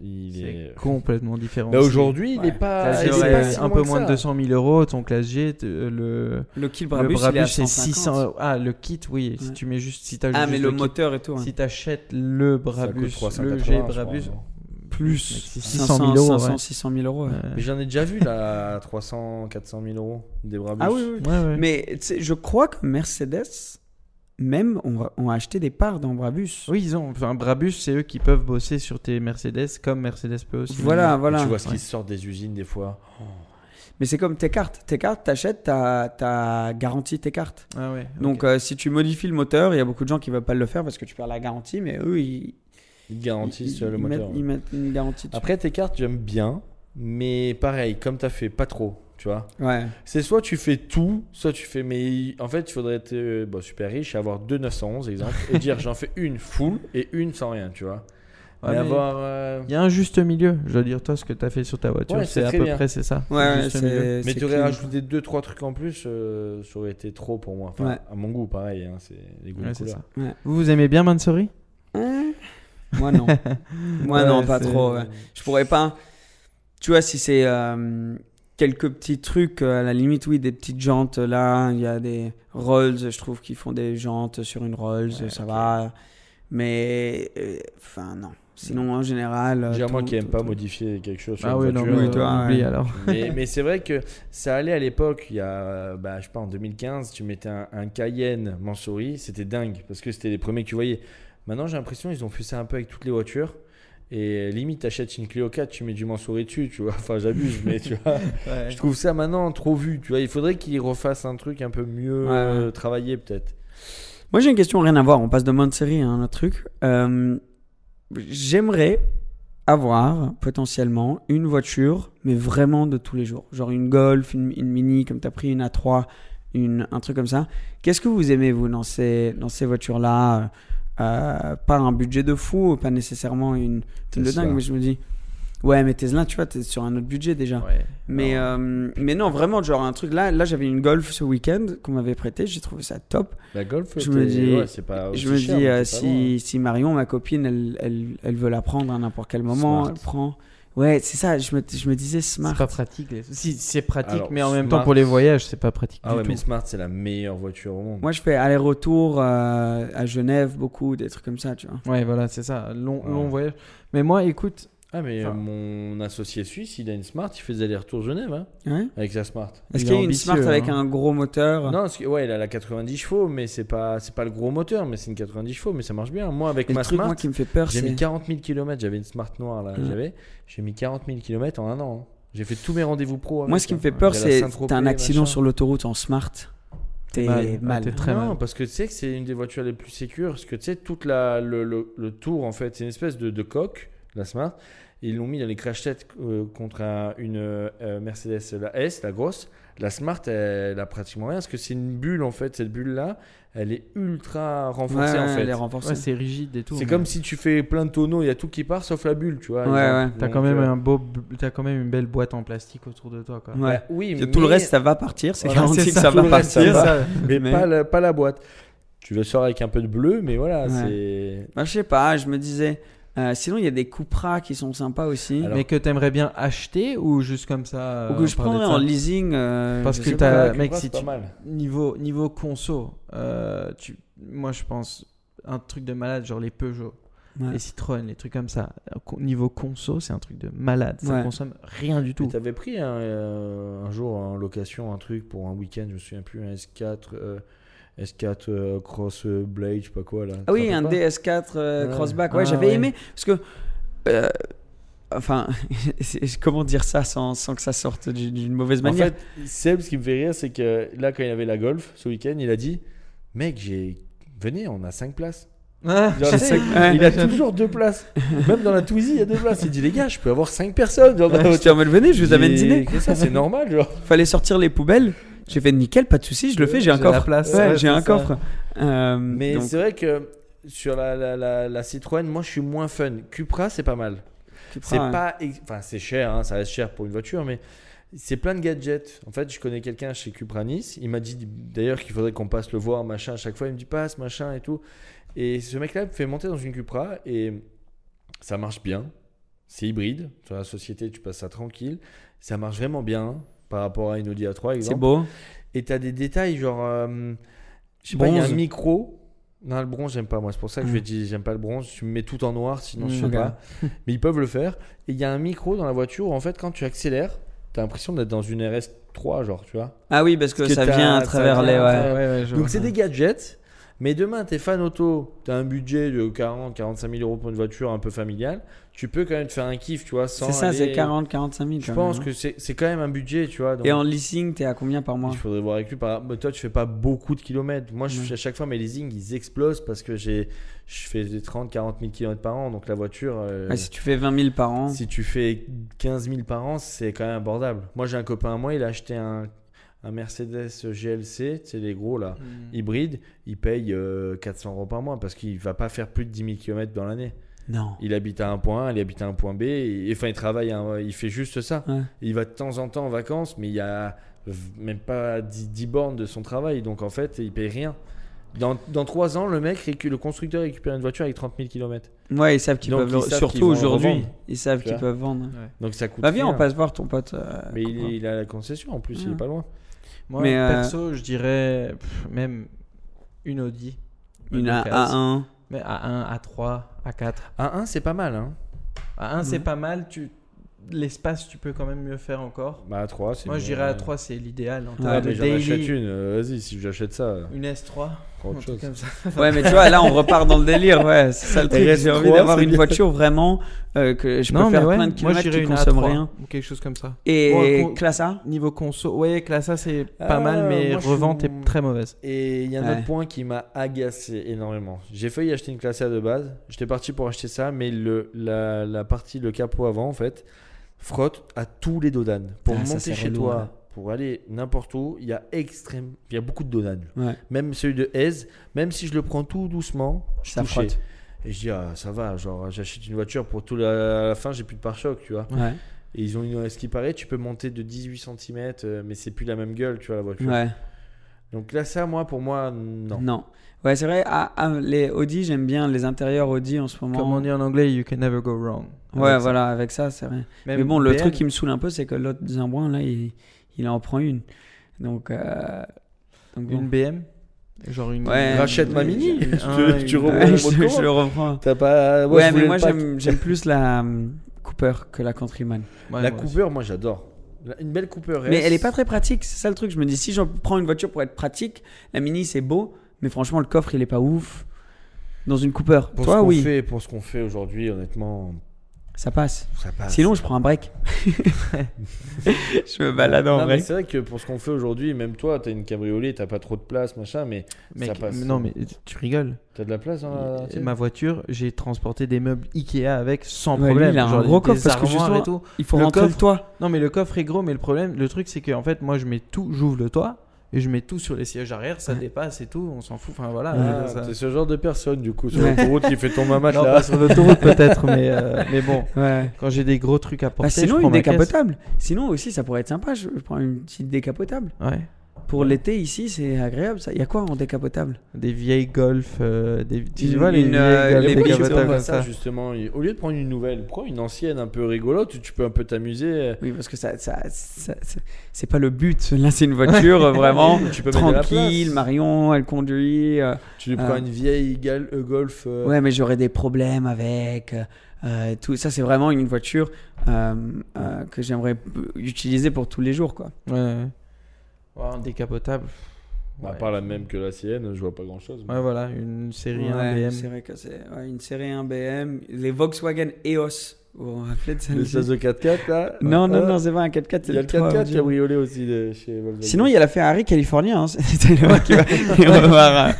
Il c'est est. complètement différent. Bah, aujourd'hui, il Ouais. est pas. G, il est pas si un peu moins de ça. 200 000 euros, ton classe G, euh, le, Le kit le Brabus, est c'est 150. 600 Ah, le kit, oui. Si Ouais. tu mets juste, si t'as Ah, juste mais le kit, moteur et tout. hein. Si t'achètes le Brabus, le 380, G crois, Brabus, plus Plus 600 000 euros. 500, ouais. 600 000 euros. ouais. Ouais. Mais j'en ai déjà vu là à 300, 400 000 euros des Brabus. Ah oui, oui. Ouais, ouais. Mais je crois que Mercedes, même, ont, ont acheté des parts dans Brabus. Oui, ils ont. Enfin, Brabus, c'est eux qui peuvent bosser sur tes Mercedes comme Mercedes peut aussi. Voilà, Et voilà. Tu vois ce qui Ouais. sort des usines des fois. Mais c'est comme tes cartes. Tes cartes, t'achètes, t'as t'as garanti tes cartes. Ah ouais. Donc, euh, si tu modifies le moteur, il y a beaucoup de gens qui ne veulent pas le faire parce que tu perds la garantie, mais eux, ils, Ils garantissent ils- le ils moteur. mettent, ils mettent une garantie. Après, tes cartes, j'aime bien. Mais pareil, comme tu as fait, pas trop. Tu vois. Ouais. C'est soit tu fais tout, soit tu fais. Mais en fait, il faudrait être euh, bon, super riche et avoir deux 911, exemple, et dire j'en fais une full et une sans rien, tu vois. Ouais, mais mais avoir. euh, Il y a un juste milieu. Je veux dire, toi, ce que tu as fait sur ta voiture, Ouais, c'est à peu bien. près c'est ça. Ouais, ouais. Mais tu aurais clean. rajouté deux trois trucs en plus, euh, ça aurait été trop pour moi. Enfin, Ouais. à mon goût, pareil. Hein, c'est les goûts Ouais, de c'est couleur. ça. Ouais. Vous, vous aimez bien Mansory? Hein? Moi non. Moi Ouais, non, pas trop. ouais. Je pourrais pas. Tu vois, si c'est euh, quelques petits trucs, euh, à la limite, oui, des petites jantes là. Il y a des Rolls, je trouve qu'ils font des jantes sur une Rolls, Ouais, ça va. Mais, euh, enfin, non. Sinon, en général. euh, J'ai moi qui aime tout- pas tout. modifier quelque chose sur Ah une oui, non, voiture. mais Oui, toi, oublie ouais. alors. mais, mais c'est vrai que ça allait à l'époque, il y a, bah, je sais pas, en 2015, tu mettais un, un Cayenne Mansouri, c'était dingue, parce que c'était les premiers que tu voyais. Maintenant, j'ai l'impression qu'ils ont fait ça un peu avec toutes les voitures. Et limite, t'achètes une Clio 4, tu mets du Mansouri dessus, tu vois. Enfin, j'abuse, mais tu vois. Je trouve ça maintenant trop vu, tu vois. Il faudrait qu'ils refassent un truc un peu mieux Ouais, euh, travaillé, peut-être. Moi, j'ai une question, rien à voir. On passe de mode série à un autre truc. Euh, J'aimerais avoir potentiellement une voiture, mais vraiment de tous les jours. Genre une Golf, une, une Mini, comme tu as pris une A3, une, un truc comme ça. Qu'est-ce que vous aimez, vous, dans ces, dans ces voitures-là? Euh, Pas un budget de fou, pas nécessairement une, une de dingue, mais je me dis. Ouais, mais Tesla, tu vois, t'es sur un autre budget déjà. Ouais. Mais, euh, mais non, vraiment, genre un truc là. Là, j'avais une Golf ce week-end qu'on m'avait prêté. J'ai trouvé ça top. La Golf, Je me dis- ouais, c'est pas Je me cher, dis, euh, si, si Marion, ma copine, elle, elle, elle veut la prendre à n'importe quel moment, Smart. elle prend. Ouais, c'est ça, je me, je me disais smart. C'est pas pratique. les- Si, c'est pratique, Alors, mais en même Smart- temps, pour les voyages, c'est pas pratique Ah du ouais, tout. mais Smart, c'est la meilleure voiture au monde. Moi, je fais aller-retour euh, à Genève, beaucoup, des trucs comme ça, tu vois. Ouais, voilà, c'est ça. Long, Ouais. long voyage. Mais moi, écoute, Ah, mais Enfin- mon associé suisse, il a une Smart, il fait des allers-retours Genève, hein, Ouais. avec sa Smart. Est-ce Il qu'il y a une smart avec hein. un gros moteur? Non, parce que, ouais, il a la 90 chevaux, mais c'est pas, c'est pas le gros moteur, mais c'est une 90 chevaux, mais ça marche bien. Moi, avec Et ma le truc, Smart, moi, qui me fait peur, j'ai mis c'est. 40 000 km. J'avais une Smart noire là, j'avais. J'ai mis 40 000 km en un an. hein. J'ai fait tous mes rendez-vous pro. Moi, ce qui me fait peur, c'est t'as un accident machin. sur l'autoroute en smart. T'es mal. mal. Ah, t'es très non, mal. parce que tu sais que c'est une des voitures les plus sécures. Parce que tu sais, toute la, le, le- le tour, en fait, c'est une espèce de, de coque, la Smart. Et ils l'ont mis dans les crash-tests euh, contre un- une euh, Mercedes, la S, la grosse. La Smart, elle, a pratiquement rien. Parce que c'est une bulle, en fait. Cette bulle-là, elle est ultra renforcée, ouais, en fait. elle est renforcée. ouais, c'est rigide et tout. C'est mais comme si tu fais plein de tonneaux, il y a tout qui part sauf la bulle, tu vois. Ouais. T'as quand même euh, un beau, t'as quand même une belle boîte en plastique autour de toi, quoi. Ouais. bah, oui, mais Tout le reste, ça va partir. C'est Voilà, garanti c'est que ça, ça va reste, ça partir. va. mais, Mais- Pas, la, pas la boîte. Tu le sors avec un peu de bleu, mais voilà, Ouais. c'est. Bah, je sais pas, je me disais. Euh, sinon, il y a des Cupra qui sont sympas aussi. Alors- Mais que t'aimerais bien acheter ou juste comme ça Ou que je prendrais en leasing. euh, Parce que t'as- mec, si tu- mal. Niveau, niveau conso, euh, tu, moi je pense un truc de malade, genre les Peugeot, Ouais. les Citroën, les trucs comme ça. Niveau conso, c'est un truc de malade. Ça Ouais. consomme rien du Mais tout. t'avais pris un, euh, un jour en location un truc pour un week-end, je me souviens plus, un S4, euh, S4 euh, Cross euh, Blade, je sais pas quoi là. Ah oui, un rappelles pas DS4 euh, Ouais. Crossback. Ouais, Ah, j'avais ouais. aimé. Parce que. euh, enfin, comment dire ça sans, sans que ça sorte d'une mauvaise En manière? fait, Seb, ce qui me fait rire, c'est que là, quand il avait la Golf ce week-end, il a dit Mec, j'ai. Venez, on a 5 places. Ah, Genre, Je sais, ouais. il a toujours deux places. Même dans la Twizy, il y a deux places. Il dit Les gars, je peux avoir 5 personnes. Genre, en mode, venez, je vous amène dîner. c'est normal, genre. Fallait sortir les poubelles. J'ai fait nickel, pas de souci, je le fais, j'ai un coffre. Ouais, ouais, j'ai un ça. coffre. Euh, Mais donc, c'est vrai que sur la, la, la, la Citroën, moi, je suis moins fun. Cupra, c'est pas mal. Cupra, C'est pas. Enfin, c'est cher, hein, ça reste cher pour une voiture, mais c'est plein de gadgets. En fait, je connais quelqu'un chez Cupra Nice. Il m'a dit d'ailleurs qu'il faudrait qu'on passe le voir, machin. À chaque fois, il me dit passe, machin et tout. Et ce mec-là me fait monter dans une Cupra et ça marche bien. C'est hybride. Sur la société, tu passes ça tranquille. Ça marche vraiment bien par rapport à une Audi A3, C'est exemple. beau. Et t'as des détails genre. euh, je sais pas, il y a un Bronze. micro. Non, le bronze, j'aime pas moi. C'est pour ça que je vais dire, j'aime pas le bronze. Tu me mets tout en noir, sinon je Mm. sais Ok. pas. Mais ils peuvent le faire. Et il y a un micro dans la voiture où, en fait, quand tu accélères, t'as l'impression d'être dans une RS3, genre, tu vois. Ah oui, parce que Parce que ça t'as- vient à ça travers vient les. à Ouais. travers- ouais, ouais, je Donc vois c'est des gadgets. Mais demain, t'es fan auto, t'as un budget de 40, 45 000 euros pour une voiture un peu familiale, tu peux quand même te faire un kiff, tu vois, sans. C'est ça, aller- c'est 40, 45 000. Je pense même, que c'est c'est quand même un budget, tu vois. hein. donc- Et en leasing, t'es à combien par mois il faudrait voir avec lui. Par... mais toi, tu fais pas beaucoup de kilomètres. Moi, je à chaque fois mes leasing, ils explosent parce que j'ai, je fais des 30, 40 000 kilomètres par an. Donc la voiture, euh, Ouais, Si tu fais 20 000 par an. si tu fais 15 000 par an, c'est quand même abordable. Moi, j'ai un copain à moi, il a acheté un, un Mercedes GLC, c'est les gros là, Mm. hybride. Il paye euh, 400 euros par mois parce qu'il va pas faire plus de 10 000 km dans l'année. Non. Il habite à un point A, il habite à un point B. Et, enfin, il travaille, un- il fait juste ça. Ouais. Il va de temps en temps en vacances, mais il y a même pas 10, 10 bornes de son travail. Donc en fait, il paye rien. Dans, dans 3 ans, le mec, le constructeur récupère une voiture avec 30 000 km. Ouais, ils savent qu'ils peuvent ils savent Surtout aujourd'hui, ils savent qu'ils peuvent vendre. Donc ça coûte Bah viens, rien. on passe voir ton pote. euh, Mais il, il a la concession en plus, il Ouais. est pas loin. Moi, Mais, euh, perso, je dirais pff, même une Audi. Une A- d'occasion. A1. Mais A1, A3, A4. À 1, c'est pas mal. Hein. A1, c'est Mhm. pas mal. Tu... L'espace, tu peux quand même mieux faire encore. Bah, à 3, c'est Moi, je dirais A3, c'est l'idéal. En Ouais, Ah, mais j'en daily, achète une. euh, Vas-y, si j'achète ça, Une S3. Prends un autre truc chose. comme ça. Ouais, mais tu vois, là, on repart dans le délire. Ouais, c'est ça le truc. RS3, J'ai envie d'avoir une bien. voiture vraiment euh, que je peux non, mais faire ouais, plein de kilomètres qui une consomme A3 rien. ou quelque chose comme ça. Et Bon, classe A Niveau conso, ouais, là, ça, c'est pas Ah, mal, mais revente suis- est très mauvaise. Et il y a un Ouais. autre point qui m'a agacé énormément. J'ai failli acheter une classe A de base. J'étais parti pour acheter ça, mais le, la, la partie, le capot avant, en fait, frotte à tous les dodanes. Pour Ah, monter chez relou, toi, ouais. Pour aller n'importe où, il y a extrême, il y a beaucoup de. Ouais, Même celui de Aise, même si je le prends tout doucement, je frotte. Et je dis, ah, ça va, genre, j'achète une voiture pour tout la, à la fin, j'ai plus de pare-choc, tu vois. Ouais, Et ils ont une, ce qui paraît, tu peux monter de 18 cm, mais c'est plus la même gueule, tu vois, la voiture. ouais. Donc là, ça, moi, pour moi, non. Non. Ouais, c'est vrai. ah, ah, les Audi, j'aime bien les intérieurs Audi en ce moment. Comme on dit en anglais, you can never go wrong. Ouais, Avec ça. voilà, avec ça, c'est vrai. Même Mais bon, le truc qui me saoule un peu, c'est que l'autre Zimbouin, là, il, il en prend une. Donc, euh, donc bon. Une BM Genre une. Ouais. Rachète ma mini. Tu- un, tu une- reprends Ouais, mon je, le reprends. T'as pas. moi, ouais, mais moi, j'aime j'aime plus la hum, Cooper que la Countryman. Ouais, La moi Cooper, moi, j'adore. Une belle Cooper. Mais elle est pas très pratique, c'est ça le truc. Je me dis, si je prends une voiture pour être pratique, la Mini, c'est beau, mais franchement, le coffre, il est pas ouf. Dans une Cooper. Pour Toi, ce qu'on oui, fait, pour ce qu'on fait aujourd'hui, honnêtement, ça passe. ça passe. Sinon, je prends un break. je me balade en Non, break. c'est vrai que pour ce qu'on fait aujourd'hui, même toi, t'as une cabriolet, t'as pas trop de place, machin, mais Mec, ça passe. non, mais tu rigoles. T'as de la place dans la. Ma voiture, j'ai transporté des meubles Ikea avec sans Ouais, lui, problème. il a un Genre gros coffre parce que justement, et tout. Il faut Le rentrer le coffre- toit. Non, mais le coffre est gros, mais le problème, le truc, c'est que en fait, moi, je mets tout, j'ouvre le toit et je mets tout sur les sièges arrière, ça Ouais. dépasse et tout, on s'en fout. Enfin voilà. Ah, ça- T'es ce genre de personne, du coup, sur l'autoroute qui fait ton mamat Non, là. pas sur l'autoroute peut-être, mais, euh, mais bon, Ouais. quand j'ai des gros trucs à porter, Bah, sinon, je une prends décapotable. Sinon, aussi, ça pourrait être sympa. Je, je prends une petite décapotable. Ouais. Pour l'été, ici, c'est agréable. Ça. Il y a quoi en décapotable? Des vieilles Golf, euh, des, tu vois les euh, Golf les décapotables comme ça, justement. Au lieu de prendre une nouvelle, prends une ancienne un peu rigolote où tu peux un peu t'amuser. Oui, parce que ça, ça, ça- ça- c'est pas le but. Là, c'est une voiture euh, vraiment Tu peux tranquille. Marion, elle conduit. euh, Tu lui prends une vieille gal- euh, Golf. euh, Ouais, mais j'aurais des problèmes avec. euh, euh, tout ça, c'est vraiment une voiture euh, euh, que j'aimerais utiliser pour tous les jours, quoi. Ouais. Ouais, un décapotable. À Ouais. part la même que la sienne, je vois pas grand chose. Ouais, voilà, une série 1 Ouais, BM. C'est vrai que c'est ouais, une série 1 BM. Les Volkswagen EOS. Vous vous rappelez de Le celle-ci 16 de 4x4 là Non, non, Ah, non, c'est pas un 4x4. Il y a le 4x4 cabriolet aussi de chez Volkswagen. Sinon, il y a la Ferrari californien. Hein. C'est le mec qui va, voir, euh,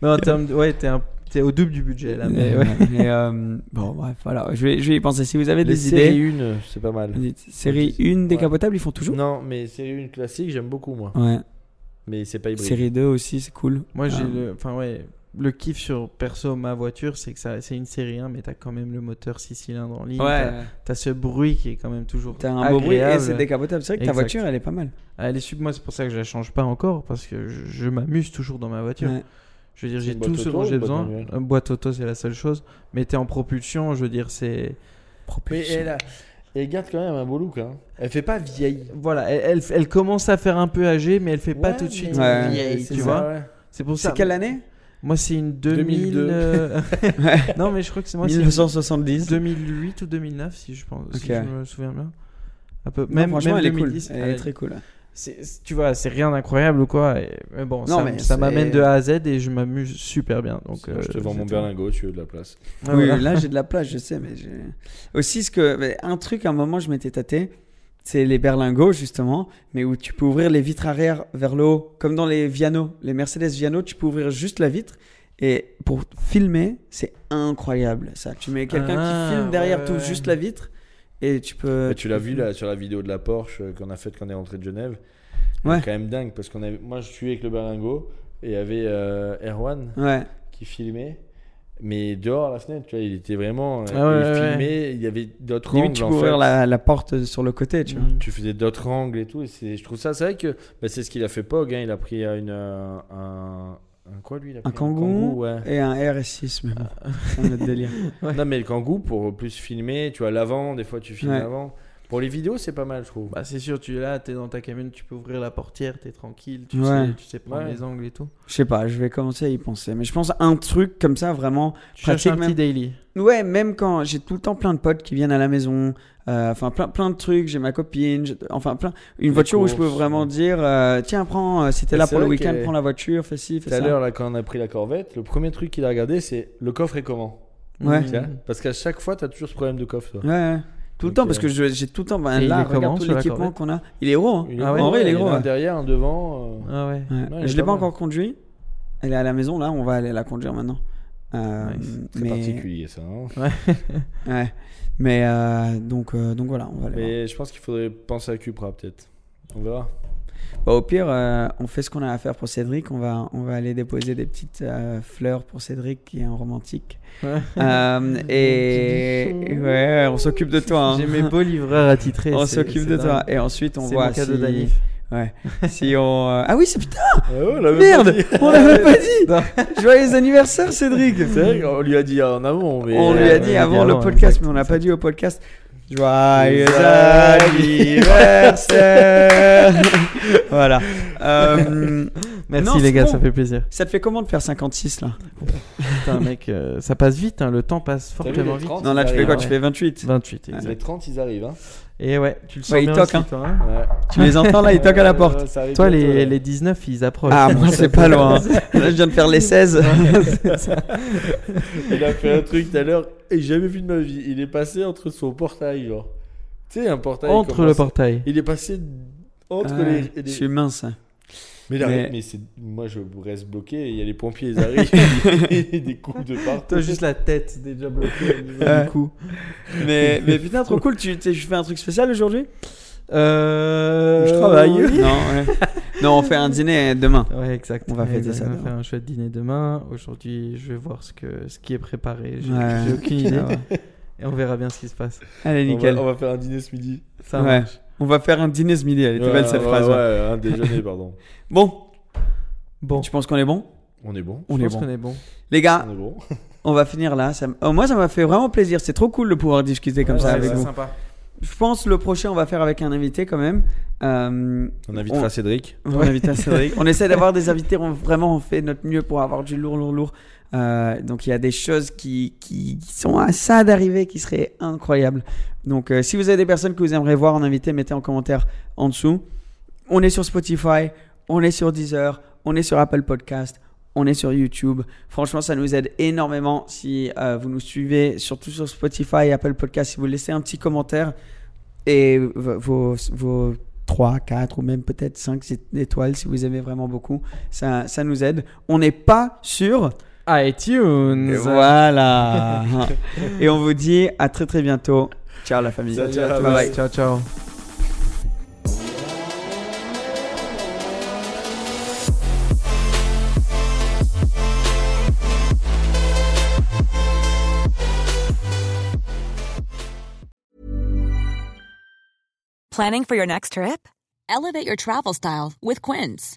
Mais en termes de... Ouais, t'es, un... t'es au double du budget là. Mais Mais, ouais. mais, euh, bon, bref, voilà. Je vais, je vais y penser. Si vous avez Les des séries idées. 1, c'est pas mal. Série 1 décapotable, ils font toujours Non, mais série 1 classique, j'aime beaucoup moi. Ouais. Mais c'est pas hybride. Série 2 aussi, c'est cool. Moi, j'ai Ah. le. Enfin, ouais. Le kiff sur perso ma voiture, c'est que ça, c'est une série 1, mais t'as quand même le moteur 6 cylindres en ligne. Ouais. t'as ce bruit qui est quand même toujours. T'as un beau bruit et c'est décapotable. C'est vrai que ta voiture, elle est pas mal. Elle est sub, moi, c'est pour ça que je la change pas encore, parce que je, je m'amuse toujours dans ma voiture. Ouais. Je veux dire, j'ai tout boîte ce auto dont j'ai besoin. Une boîte auto, c'est la seule chose. Mais t'es en propulsion, je veux dire, c'est. Mais Propulsion. elle, a- elle garde quand même un beau look. Hein. Elle fait pas vieille. Voilà, elle, elle, elle commence à faire un peu âgée, mais elle fait pas Ouais, tout de suite mais- vieille, c'est tu ça, vois. ouais. C'est pour ça. C'est quelle année? Moi, c'est une 2000. 2002. euh, non, mais je crois que c'est moi. c'est 1970. 2008 ou 2009, si je pense, si je me souviens bien. Un peu. Non, Même, franchement, même elle est 2010. cool. Elle elle est est- très cool. Tu vois, c'est rien d'incroyable ou quoi. et- mais bon, Non, ça, mais ça c'est- m'amène de A à Z et je m'amuse super bien. Donc, Sinon, je te euh, vends mon berlingot, tu veux de la place. Ah, oui, voilà. là j'ai de la place, je sais, mais aussi ce que un truc à un moment je m'étais tâté, c'est les berlingots justement, mais où tu peux ouvrir les vitres arrière vers le haut, comme dans les Viano, les Mercedes Viano, tu peux ouvrir juste la vitre et pour filmer, c'est incroyable ça. Tu mets quelqu'un Ah, qui filme derrière ouais, tout ouais. juste la vitre et tu peux. Tu l'as vu là sur la vidéo de la Porsche euh, qu'on a faite quand on est rentré de Genève. Ouais. C'est quand même dingue parce qu'on avait, moi je suis avec le berlingot et il y avait euh, Erwan Ouais. qui filmait. Mais dehors la fenêtre, tu vois, il était vraiment. euh, Ah ouais, il filmait, il y avait d'autres angles. tu peux ouvrir la, la porte sur le côté, tu vois. Mm. Tu faisais d'autres angles et tout. Et je trouve ça, c'est vrai que bah, c'est ce qu'il a fait Pog. hein, il a pris une, un, un. quoi lui il a Un pris kangou ouais. et un RS6, mais bon, c'est un autre délire. Non, mais le kangou pour plus filmer, tu vois, l'avant, des fois tu filmes Ouais. l'avant. Pour les vidéos, c'est pas mal, je trouve. Bah, c'est sûr, tu es là, tu es dans ta cabine, tu peux ouvrir la portière, tu es tranquille, tu, Ouais. sais, tu sais prendre Ouais. les angles et tout. Je sais pas, je vais commencer à y penser. Mais je pense un truc comme ça, vraiment. Tu cherches Pratique un petit même. daily. Ouais, même quand j'ai tout le temps plein de potes qui viennent à la maison, euh, enfin plein, plein de trucs, j'ai ma copine, enfin plein. Une Les voiture où je peux vraiment ouais. dire euh, tiens, prends, euh, si t'es Et là pour le week-end, prends la voiture, fais ci, fais Tout à ça. l'heure, là, quand on a pris la Corvette, le premier truc qu'il a regardé, c'est le coffre est comment? Ouais. Parce qu'à chaque fois, tu as toujours ce problème de coffre, toi. Ouais, ouais. Tout le temps, parce euh, que je- j'ai tout le temps. Ben, il là, regarde tout l'équipement qu'on a. Il est gros, hein. Il est Ah ouais En vrai, il est gros. en a ouais. un derrière, un devant. euh, Ah ouais. Il je l'ai pas encore conduit. Elle est à la maison, là, on va aller la conduire maintenant. Euh. C'est mais... particulier, ça. hein. Ouais. Mais euh, donc, euh, donc voilà, on va aller voir. Mais je pense qu'il faudrait penser à Cupra, peut-être. On verra. Bah, au pire, euh, on fait ce qu'on a à faire pour Cédric. On va, on va aller déposer des petites euh, fleurs pour Cédric, qui est un romantique. Ouais. Euh, et ouais, on s'occupe de toi. hein. J'ai mes beaux livreurs attitrés. On s'occupe de toi. Et ensuite, on C'est voit cadeau si... Ouais. si on. euh, Ah oui, c'est putain. on l'avait Merde, on l'avait pas dit. Joyeux anniversaire, Cédric. C'est vrai qu'on lui a dit en. Mais On lui a dit avant le avant, podcast, exact, mais on n'a pas dit au podcast. Joyeux anniversaire. voilà. Euh, Merci Non, les gars, bon. ça fait plaisir. ça te fait comment de faire 56 là? Putain, mec, euh, ça passe vite, hein, le temps passe fortement vite. 30, Non, là, tu ils fais quoi? arrivent, Tu hein. fais 28. 28, exact. Les 30, ils arrivent. Hein. Et ouais, tu le sens Ouais, il bien toque, aussi, hein. toi. hein. Ouais. Tu les entends là, ils toquent à la porte. Toi, bientôt, les, les 19, ils approchent. Ah, moi, c'est pas loin. Là, je viens de faire les 16. Il a fait un truc tout à l'heure et jamais vu de ma vie. Il est passé entre son portail, genre. Tu sais, un portail. Entre le portail. Il est passé entre les. les- Je suis mince. hein. Mais, là, Mais- mais c'est... moi, je reste bloqué. Il y a les pompiers, ils arrivent. et des coups de partout. Toi, juste la tête déjà bloquée du cou. Mais, mais putain, trop cool. Tu, tu fais un truc spécial aujourd'hui? Euh... Je travaille. Non, ouais. non, on fait un dîner demain. Ouais, exact. On va fêter ça On va faire un chouette dîner demain. Aujourd'hui, je vais voir ce, que, ce qui est préparé. J'ai Ouais. j'ai aucune idée. Ouais. Et on verra bien ce qui se passe. Allez, On va, nickel. on va faire un dîner ce midi. Ça Ouais. marche. On va faire un dîner ce midi. Elle était Ouais, belle cette ouais, phrase. Ouais, ouais. un déjeuner, pardon. Bon, Bon, tu penses qu'on est bon? On est bon. On je est pense bon. qu'on est bon. Les gars, On est bon. on va finir là. Ça m- oh, moi, ça m'a fait vraiment plaisir. C'est trop cool de pouvoir discuter comme Ouais, ça c'est avec vous. sympa. Je pense le prochain, on va faire avec un invité quand même. Euh, On invitera On- Cédric. On invite Cédric. On essaie d'avoir des invités. On vraiment on fait notre mieux pour avoir du lourd, lourd, lourd. Euh, donc il y a des choses qui, qui, sont à ça d'arriver, qui seraient incroyables. Donc euh, si vous avez des personnes que vous aimeriez voir en invité, mettez en commentaire en dessous. On est sur Spotify, on est sur Deezer, on est sur Apple Podcast, on est sur YouTube. Franchement, ça nous aide énormément si euh, vous nous suivez, surtout sur Spotify et Apple Podcast. Si vous laissez un petit commentaire et vos, vos 3, 4 ou même peut-être 5 étoiles si vous aimez vraiment beaucoup, ça, ça nous aide. On n'est pas sur. iTunes. Voilà. et on vous dit à très très bientôt. Ciao la famille. Ciao, ciao. Bye bye. Ciao, ciao. Planning for your next trip? Elevate your travel style with Quince.